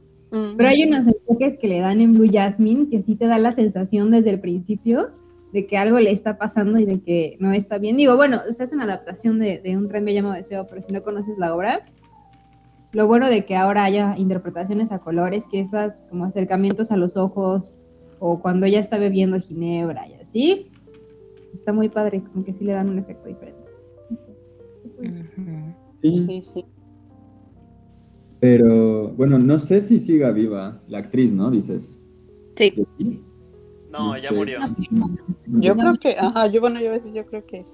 Pero hay unos enfoques que le dan en Blue Jasmine que sí te da la sensación desde el principio de que algo le está pasando y de que no está bien. Digo, bueno, esta es una adaptación de, de un tren me llamo Deseo, pero si no conoces la obra, lo bueno de que ahora haya interpretaciones a colores, que esas como acercamientos a los ojos o cuando ella está bebiendo ginebra y así, está muy padre, como que sí le dan un efecto diferente. Sí, Sí, sí. pero bueno, no sé si siga viva la actriz, ¿no? Dices. Sí. No, ya sé. murió. Yo creo que, ajá, yo bueno, yo a veces yo creo que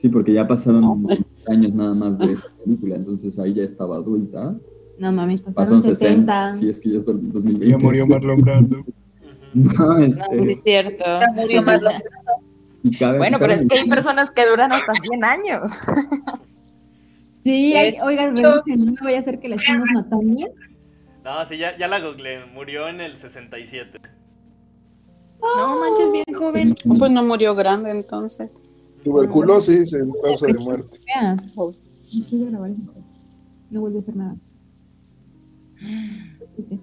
Sí, porque ya pasaron No. años nada más de esa película, entonces ahí ya estaba adulta. No mames, Pasaron pasaron 60. 60. Sí, es que ya es del 2020. Ya murió Marlon Brando. (laughs) No, No, este, sí es cierto. Ya murió Marlon. cabe- Bueno, pero es que hay personas que duran hasta 100 años. (laughs) Sí, hay- oigan, no vaya a ser que la estemos matando. No, sí, ya, ya la googleé. Murió en el 67. No manches, bien joven. pues no murió grande entonces. Tuberculosis en causa de muerte. No vuelve a hacer nada.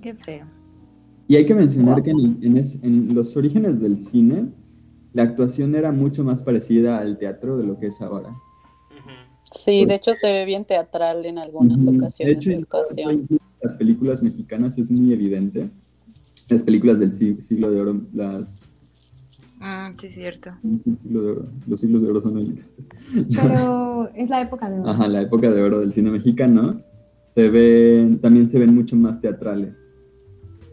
Qué feo. Y hay que mencionar que en, en es- en los orígenes del cine, la actuación era mucho más parecida al teatro de lo que es ahora. Sí, de hecho se ve bien teatral en algunas ocasiones de hecho, de en las películas mexicanas es muy evidente. Las películas del si- siglo de oro, las, Mm, sí, es cierto. sí, siglo de oro, los siglos de oro son el, (laughs) Pero es la época de oro. Ajá, la época de oro del cine mexicano, se ven, también se ven mucho más teatrales.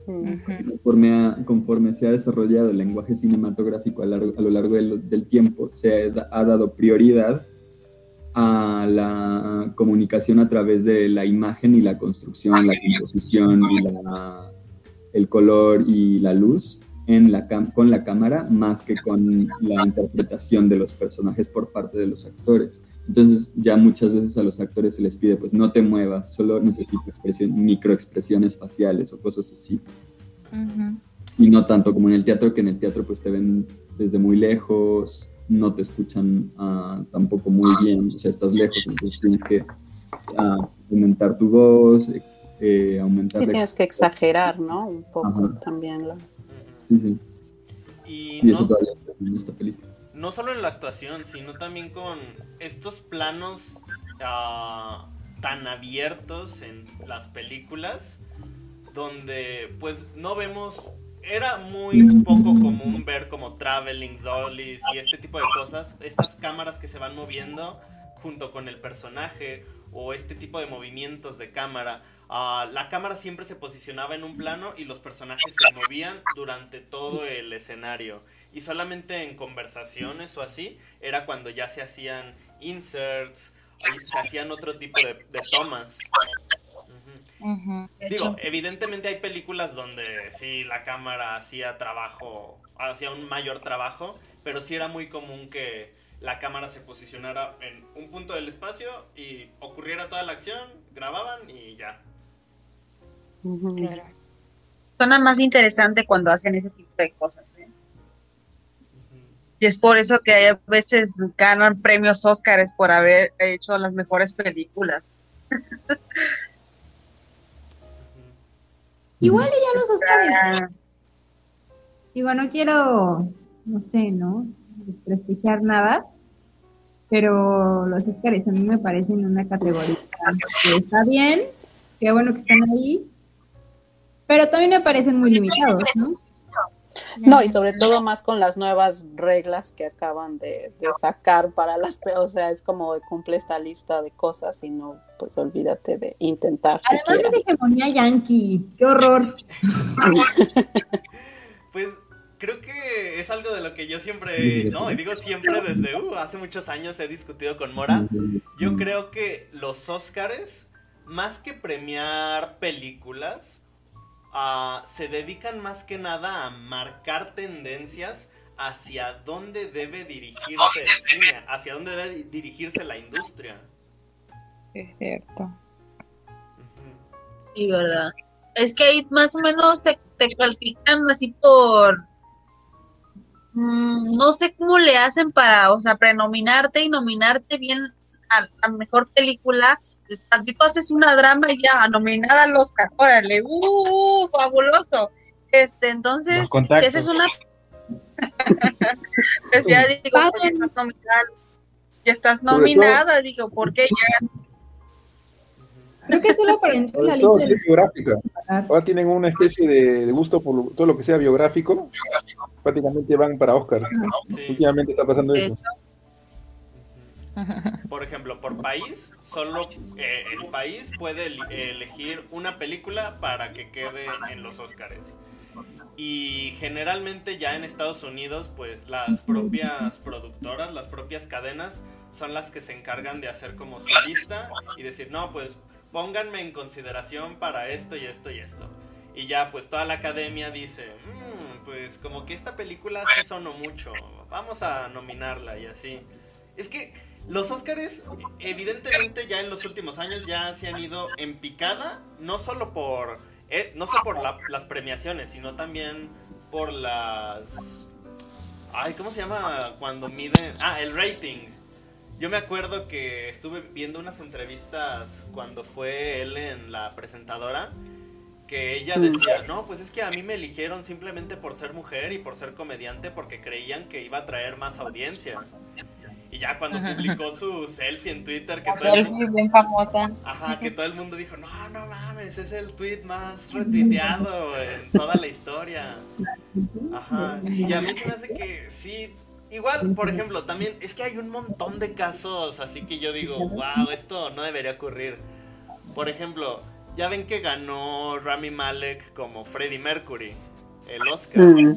Mm. Ujú. Conforme, a- conforme se ha desarrollado el lenguaje cinematográfico a, largo- a lo largo del, del tiempo, se ha, ha dado prioridad a la comunicación a través de la imagen y la construcción, la composición y la- el color y la luz en la con la cámara más que con la interpretación de los personajes por parte de los actores. Entonces ya muchas veces a los actores se les pide, pues no te muevas, solo necesito expresión, microexpresiones faciales o cosas así. Ujú. Y no tanto como en el teatro, que en el teatro pues te ven desde muy lejos, no te escuchan ah, tampoco muy bien, o sea, estás lejos, entonces tienes que ah, aumentar tu voz, eh, eh, aumentar... La- tienes que exagerar, ¿no? Un poco Ajá. también. lo-. Sí, sí. Y Y eso no, todavía está en esta película. no solo en la actuación, sino también con estos planos ah, tan abiertos en las películas. donde pues no vemos era muy poco común ver como traveling dollies y este tipo de cosas, estas cámaras que se van moviendo junto con el personaje o este tipo de movimientos de cámara. Ah, la cámara siempre se posicionaba en un plano y los personajes se movían durante todo el escenario. Y solamente en conversaciones o así era cuando ya se hacían inserts, se hacían otro tipo de, de tomas. Digo, evidentemente hay películas donde sí la cámara hacía trabajo, hacía un mayor trabajo, pero sí era muy común que la cámara se posicionara en un punto del espacio y ocurriera toda la acción, grababan y ya. Claro. Suena más interesante cuando hacen ese tipo de cosas. ¿eh? Y es por eso que a veces ganan premios Óscares por haber hecho las mejores películas. Igual y ya los Oscars. Ah, Digo, no quiero, no sé, ¿no? Desprestigiar nada, pero los Oscars a mí me parecen una categoría que está bien, qué bueno que están ahí, pero también me parecen muy limitados, ¿no? No, y sobre todo más con las nuevas reglas que acaban de, de sacar para las, o sea, es como de cumple esta lista de cosas y no, pues olvídate de intentar Además siquiera. es hegemonía yankee, qué horror. (laughs) Pues creo que es algo de lo que yo siempre, no, y digo siempre desde uh, hace muchos años he discutido con Mora. Yo creo que los Óscares, más que premiar películas, ah, se dedican más que nada a marcar tendencias hacia dónde debe dirigirse el cine, hacia dónde debe di- dirigirse la industria. Es cierto. Sí, verdad. Es que ahí más o menos te, te califican así por... mm, no sé cómo le hacen para, o sea, prenominarte y nominarte bien a la mejor película. Entonces, tantito haces una drama y ya, nominada al Oscar, órale, ¡uh! Fabuloso. Este, entonces, si haces una... (laughs) pues ya digo, pues ya estás nominada, ya estás nominada, digo, ¿por qué ya? Creo que solo para entrar en la todo lista de es biográfica. Ahora tienen una especie de, de gusto por todo lo que sea biográfico. Prácticamente van para Oscar. Sí. Últimamente está pasando eso. Por ejemplo, por país, solo eh, el país puede elegir una película para que quede en los Oscars. Y generalmente ya en Estados Unidos, pues las propias productoras, las propias cadenas, son las que se encargan de hacer como su lista y decir, no, pues pónganme en consideración para esto y esto y esto. Y ya pues toda la academia dice, "Mm, pues como que esta película sí sonó mucho, vamos a nominarla y así. Es que los Óscares, evidentemente ya en los últimos años ya se han ido en picada, no solo por, eh, no solo por la- las premiaciones, sino también por las... Ay, ¿cómo se llama cuando miden? Ah, el rating. Yo me acuerdo que estuve viendo unas entrevistas cuando fue Ellen la presentadora, que ella decía, no, pues es que a mí me eligieron simplemente por ser mujer y por ser comediante porque creían que iba a traer más audiencia. Y ya cuando publicó su selfie en Twitter, que La todo, el, selfie bien famosa. ajá, que todo el mundo dijo, no, no mames, es el tweet más retuiteado en toda la historia. (laughs) Ajá, y a mí se me hace que sí. Igual, por ejemplo, también es que hay un montón de casos, así que yo digo, wow, esto no debería ocurrir. Por ejemplo, ya ven que ganó Rami Malek como Freddie Mercury, el Oscar. Mm.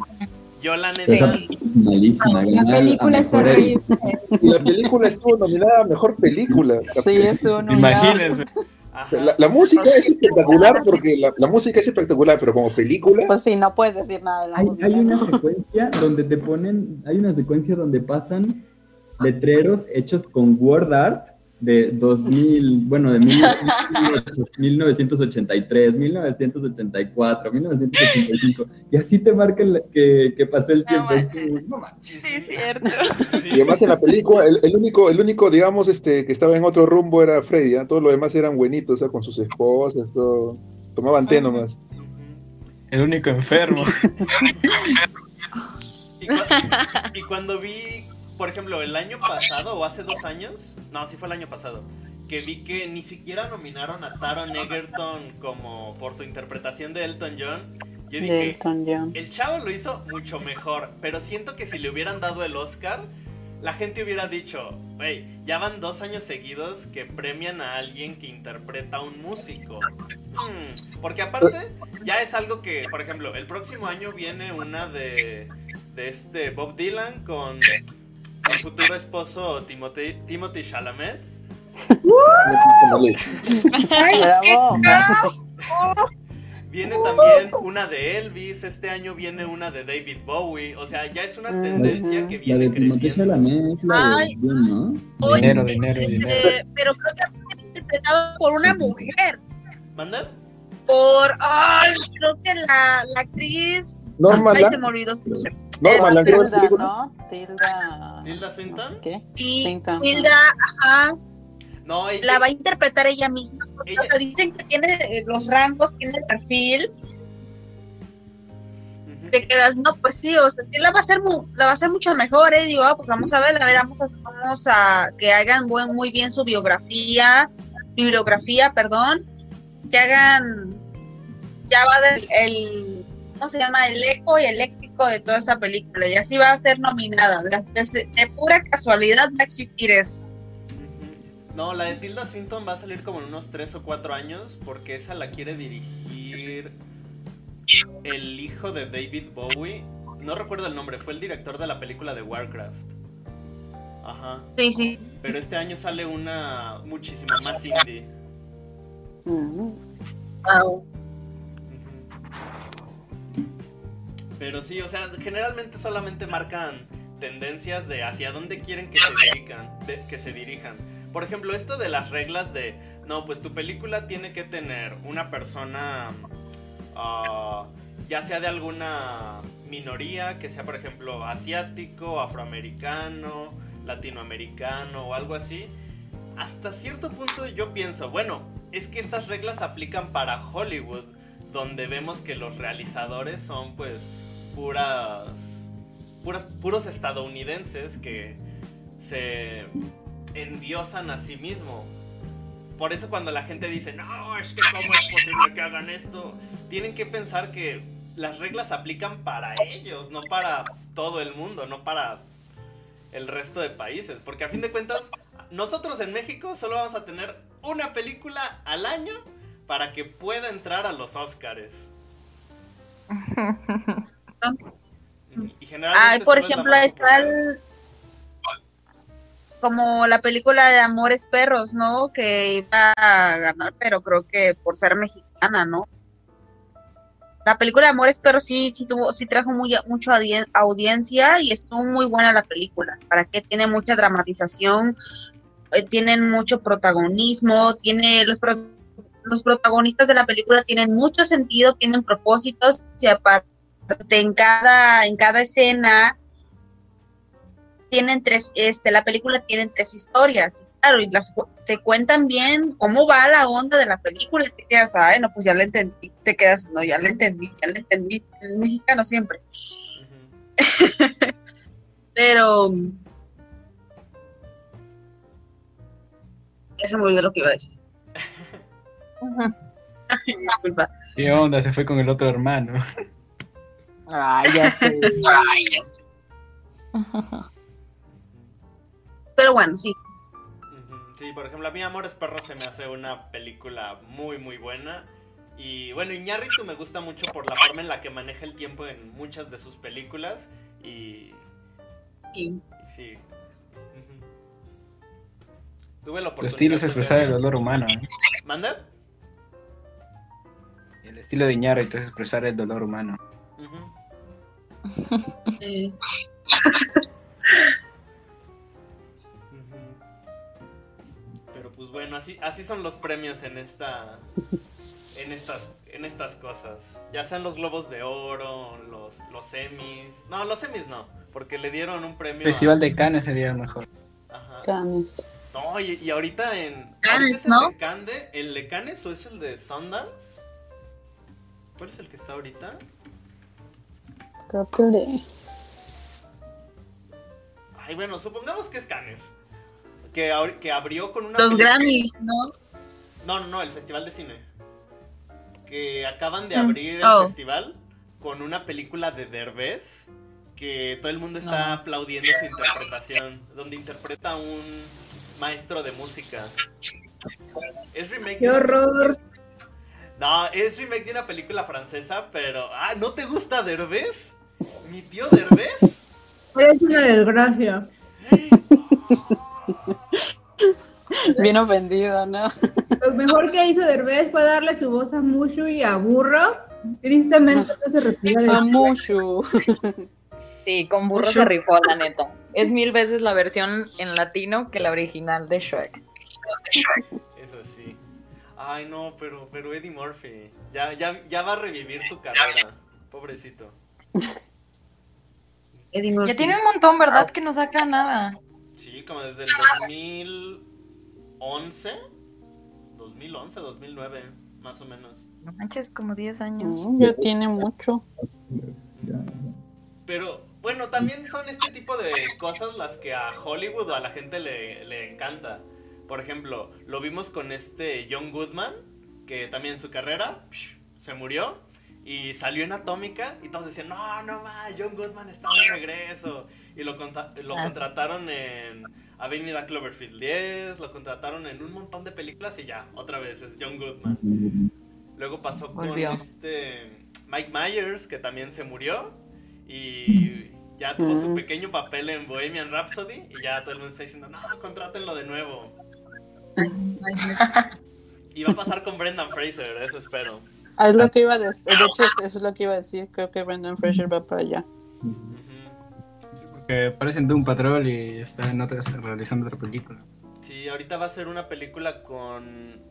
Yo la Esa neta, película es malísima. La película está la película estuvo nominada a mejor película. Sí, estuvo nominado. Imagínense. La, la música es espectacular porque la, la música es espectacular, pero como película, Pues sí, no puedes decir nada de la Hay, música. hay una secuencia donde te ponen, hay una secuencia donde pasan letreros hechos con word art de 2000, bueno, de mil- 1983, 1984, 1985, y así te marcan la- que, que pasó el tiempo. Manches. no manches. Sí, cierto. sí. (laughs) y además en la película, el, el único, el único, digamos, este, que estaba en otro rumbo era Freddy, ¿ah? todos los demás eran buenitos, o sea, con sus esposas, todo, tomaban té nomás. El único enfermo. (laughs) Y, cua- y cuando vi, por ejemplo, el año pasado o hace dos años, no, sí fue el año pasado, que vi que ni siquiera nominaron a Taron Egerton como por su interpretación de Elton John. Yo de dije, Elton John. el chavo lo hizo mucho mejor, pero siento que si le hubieran dado el Oscar, la gente hubiera dicho, wey, ya van dos años seguidos que premian a alguien que interpreta a un músico. Hmm, porque aparte, ya es algo que, por ejemplo, el próximo año viene una de, de este Bob Dylan con el futuro esposo Timothy, Timothy Chalamet. Bravo. (laughs) Viene también una de Elvis, este año viene una de David Bowie, o sea, ya es una tendencia que La viene de Timothée creciendo. Chalamet es la de Ay. Dune, ¿no? Oye, Dinero, dinero, este, dinero. pero creo que va a ser interpretado por una mujer. ¿Manda? Por. Ay, creo que la, la actriz. Norma Ay, se me olvidó su que Tilda. ¿no? Tilda. ¿Tilda Swinton? ¿Qué? Swinton. Hilda, ajá, No, ella- la va a interpretar ella misma. porque, Ella- O sea, dicen que tiene eh, los rangos, tiene el perfil. Te quedas, no, pues sí, o sea, sí la va a hacer, mu- la va a hacer mucho mejor, ¿eh? Digo, ah, pues vamos a ver, a ver, vamos a, vamos a que hagan buen, muy bien su biografía, bibliografía, perdón, que hagan, ya va del, el, ¿cómo se llama? El eco y el léxico de toda esa película, y así va a ser nominada, de, de- de pura casualidad va a existir eso. No, la de Tilda Swinton va a salir como en unos 3 o 4 años porque esa la quiere dirigir el hijo de David Bowie. No recuerdo el nombre, fue el director de la película de Warcraft. Ajá. Sí, sí. Pero este año sale una muchísima más indie. Wow. Pero sí, o sea, generalmente solamente marcan tendencias de hacia dónde quieren que se dirijan, de- que se dirijan. Por ejemplo, esto de las reglas de, no, pues tu película tiene que tener una persona, ah, ya sea de alguna minoría, que sea por ejemplo asiático, afroamericano, latinoamericano o algo así. Hasta cierto punto yo pienso, bueno, es que estas reglas aplican para Hollywood, donde vemos que los realizadores son pues puras, puras puros estadounidenses que se endiosan a sí mismo. Por eso cuando la gente dice, no, es que cómo es posible que hagan esto, tienen que pensar que las reglas aplican para ellos, no para todo el mundo, no para el resto de países. Porque a fin de cuentas, nosotros en México solo vamos a tener una película al año para que pueda entrar a los Oscars. (laughs) Y por ejemplo, está el. Como la película de Amores Perros, ¿no? Que iba a ganar, pero creo que por ser mexicana, ¿no? La película de Amores Perros sí, sí tuvo, sí trajo muy, mucho audien- audiencia y estuvo muy buena la película. ¿Para qué? Tiene mucha dramatización, eh, tienen mucho protagonismo, tiene los, pro- los protagonistas de la película tienen mucho sentido, tienen propósitos y aparte en cada, en cada escena tienen tres, este, la película tiene tres historias, y claro, y las cu- te cuentan bien cómo va la onda de la película y te quedas, ay, no, pues ya la entendí, te quedas, no, ya la entendí, ya la entendí, el mexicano siempre, (laughs) pero ya se me olvidó lo que iba a decir. (laughs) Disculpa. ¿Qué onda? Se fue con el otro hermano. Ay, ya sé. Ay, ya sé. Pero bueno, sí, Sí, por ejemplo, a mí Amores Perros se me hace una película muy, muy buena. Y bueno, Iñárritu me gusta mucho por la forma en la que maneja el tiempo en muchas de sus películas. Y, sí. y sí. Tuve la Tu oportunidad estilo es expresar el dolor humano. ¿eh? ¿Manda? El estilo de Iñárritu es expresar el dolor humano. Eh, Pero pues bueno, así, así son los premios en esta. En estas, en estas cosas. Ya sean los globos de oro, los, los Emmys. No, los Emmys no. Porque le dieron un premio. a- Festival de Cannes sería el mejor. Ajá. Cannes. No, y, y ahorita en. Cannes, es el ¿no? de Cande- ¿El de Cannes o es el de Sundance? ¿Cuál es el que está ahorita? Creo que el de. Ay, bueno, supongamos que es Cannes. que, que abrió con una Los Grammys, ¿no? No, no, no, el Festival de Cine. Que acaban de Mm. abrir el Oh. festival con una película de Derbez que todo el mundo está No. aplaudiendo su interpretación, donde interpreta a un maestro de música. Es remake. ¡Qué de una- horror! No, es remake de una película francesa, pero ah, ¿no te gusta Derbez? Mi tío Derbez. Es una desgracia. (laughs) Bien ofendido, ¿no? Lo mejor que hizo Derbez fue darle su voz a Mushu y a Burro. Tristemente no se retira de A Mushu. Sí, con burro se rifó, la neta. Es mil veces la versión en latino que la original de Shrek. Eso sí. Ay, no, pero, pero Eddie Murphy. Ya, ya, ya va a revivir su carrera. Pobrecito. Murphy. Ya tiene un montón, ¿verdad? Que no saca nada. Sí, como desde el 2011. 2011, 2009, más o menos. No manches, como 10 años. Mm, Ya tiene mucho. Pero bueno, también son este tipo de cosas las que a Hollywood o a la gente le, le encanta. Por ejemplo, lo vimos con este John Goodman, que también su carrera psh, se murió y salió en Atómica y todos decían, no, no va, John Goodman está de regreso. Y lo, conta- lo Ah. contrataron en Avenida Cloverfield 10, lo contrataron en un montón de películas y ya, otra vez es John Goodman. Luego pasó con este Mike Myers, que también se murió. Y ya tuvo su pequeño papel en Bohemian Rhapsody. Y ya todo el mundo está diciendo, no, contrátenlo de nuevo. Y va a pasar con Brendan Fraser, eso espero. Ah, es lo que iba a decir. De hecho, es- eso es lo que iba a decir. Creo que Brendan Fraser va para allá. Ujú. Porque parecen Doom Patrol y está en otras, realizando otra película. Sí, ahorita va a ser una película con...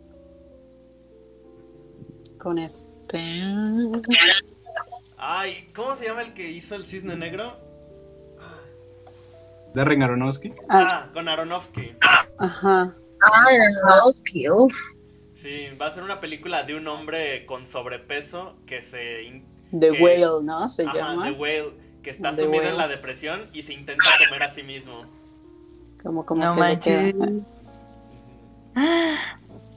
Con este. Ay, ¿cómo se llama el que hizo el Cisne Negro? Darren Aronofsky. Ah, Ah, con Aronofsky. ajá. Ah, Aronofsky. Sí, va a ser una película de un hombre con sobrepeso que se... The que- Whale, ¿no? Se Ajá, llama. The Whale, que está The sumido en la depresión y se intenta comer a sí mismo. Como, como No que.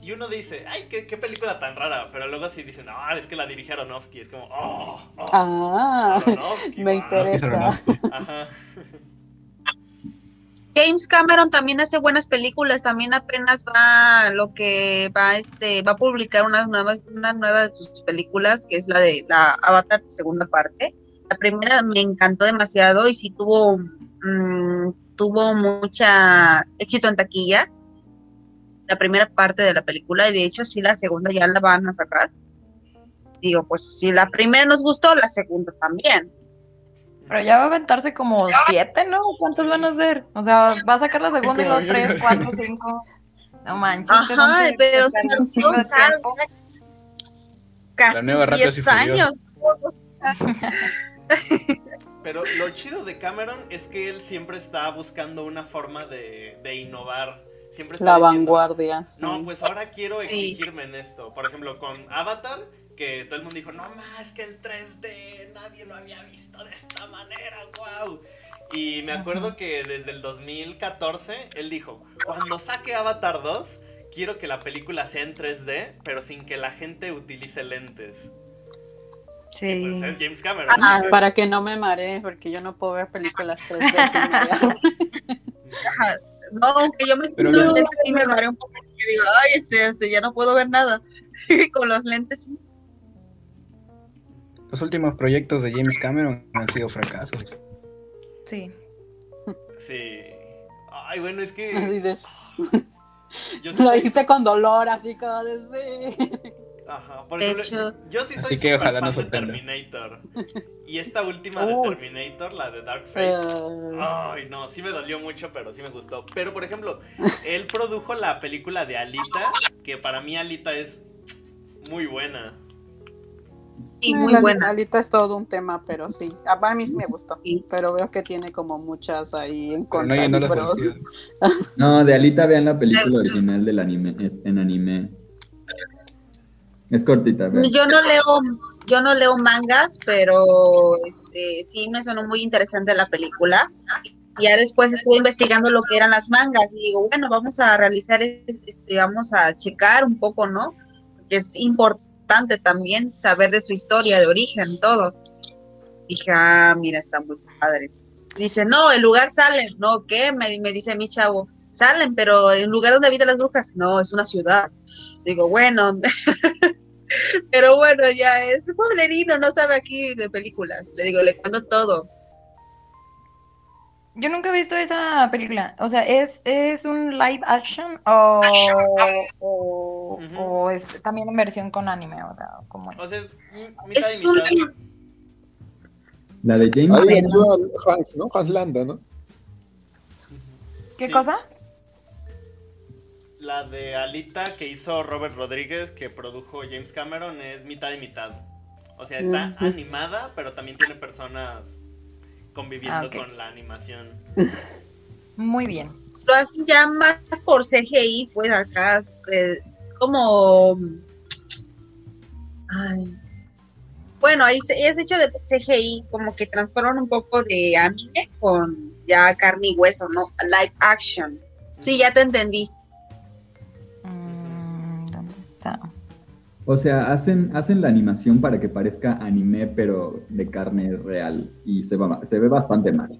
Y uno dice, ay, qué, qué película tan rara, pero luego sí dicen, no, es que la dirige Aronofsky, es como, oh, oh, Ah, Aronofsky, (laughs) me wow". interesa. Ajá. (laughs) James Cameron también hace buenas películas, también apenas va lo que va este va a publicar una nueva, una nueva de sus películas, que es la de la Avatar segunda parte. La primera me encantó demasiado y sí tuvo mm, tuvo mucha éxito en taquilla. La primera parte de la película y de hecho sí la segunda ya la van a sacar. Digo, pues si la primera nos gustó, la segunda también. Pero ya va a aventarse como siete, ¿no? ¿Cuántas van a ser? O sea, va a sacar la segunda y los tres, cuatro, cinco. No manches. Ajá, pero se tiempo. casi La nueva Rápidos y 10 años. Pero lo chido de Cameron es que él siempre está buscando una forma de, de innovar. Siempre está La diciendo, vanguardia. sí. No, pues ahora quiero Sí. exigirme en esto. Por ejemplo, con Avatar, que todo el mundo dijo, no más que el 3D, nadie lo había visto de esta manera, wow. Y me acuerdo que desde el 2014, él dijo, cuando saque Avatar 2, quiero que la película sea en 3D, pero sin que la gente utilice lentes. Sí. Pues es James Cameron. Ah, Para que no me maree, porque yo no puedo ver películas 3D sin (laughs) marearme. No, aunque yo me Pero quito los lentes sí me mareo un poco. Yo digo, ay, este, este, ya no puedo ver nada. (laughs) Con los lentes sí. Los últimos proyectos de James Cameron han sido fracasos. Sí. Sí. Ay, bueno, es que (laughs) Así de. (laughs) yo sí Lo soy- hice con dolor, así como de sí. Ajá, por De ejemplo, hecho- yo sí soy que ojalá fan no de. Terminator. Y esta última de. Terminator, la de Dark Fate. Eh, Ay, no, sí me dolió mucho, pero sí me gustó. Pero, por ejemplo, él produjo la película de Alita, que para mí Alita es muy buena. Sí, muy la buena. Alita es todo un tema, pero sí. A para mí sí me gustó. Sí. Pero veo que tiene como muchas ahí en Pero contra. (laughs) no, de Alita vean la película original del anime, es en anime. Es cortita, vean. Yo no leo, yo no leo mangas, pero este, sí me sonó muy interesante la película. Y ya después estuve investigando lo que eran las mangas y digo, bueno, vamos a realizar, este, vamos a checar un poco, ¿no? Porque es importante también saber de su historia, de origen, todo. Dije, ah, mira, está muy padre. Dice, no, el lugar salen, ¿no? ¿Qué? Me, me dice mi chavo, salen, pero el lugar donde habitan las brujas, no, es una ciudad. Digo, bueno, (laughs) pero bueno, ya es pueblerino, no sabe aquí de películas. Le digo, le cuento todo. Yo nunca he visto esa película. O sea, ¿es, es un live action o, o, O es también en versión con anime? O sea, como O sea, mitad Es y mitad. La de James Ahí Hans, ¿no? Hans Landa, ¿no? ¿Qué Sí. cosa? La de Alita que hizo Robert Rodríguez, que produjo James Cameron, es mitad y mitad. O sea, está animada, pero también tiene personas conviviendo Ah, con la animación. (laughs) Muy bien. Lo hacen ya más por CGI, pues acá es como... Ay. Bueno, ahí se- es hecho de CGI, como que transforman un poco de anime con ya carne y hueso, ¿no? Live action. Sí, ya te entendí. Mm, ¿Dónde está? O sea, hacen, hacen la animación para que parezca anime, pero de carne real. Y se, va, se ve bastante mal.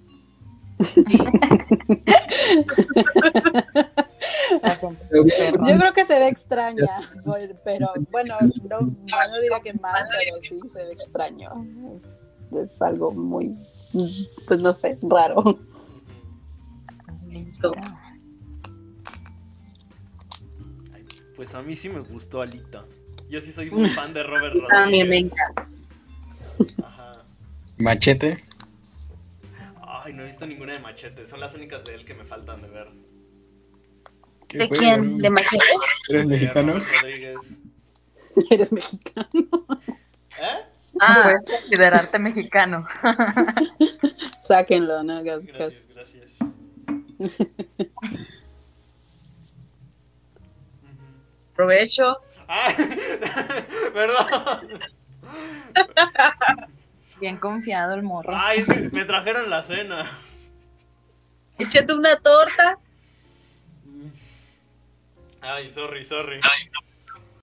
Yo creo que se ve extraña, pero bueno, no, no diría que mal, pero sí se ve extraño. Es, es algo muy, pues no sé, raro. Pues a mí sí me gustó Alita. Yo sí soy muy fan de Robert Rodríguez. También me encanta. Machete. Ay, no he visto ninguna de Machete. Son las únicas de él que me faltan de ver. ¿Qué ¿De fue? quién? ¿De Machete? ¿Eres mexicano? Rodríguez. (laughs) Eres mexicano. ¿Eh? Ah, puedes considerarte mexicano. (laughs) Sáquenlo, ¿no? Gracias, gracias. (laughs) Provecho. Ah, perdón. Bien confiado el morro. Ay, me trajeron la cena. Échate una torta. Ay, sorry, sorry.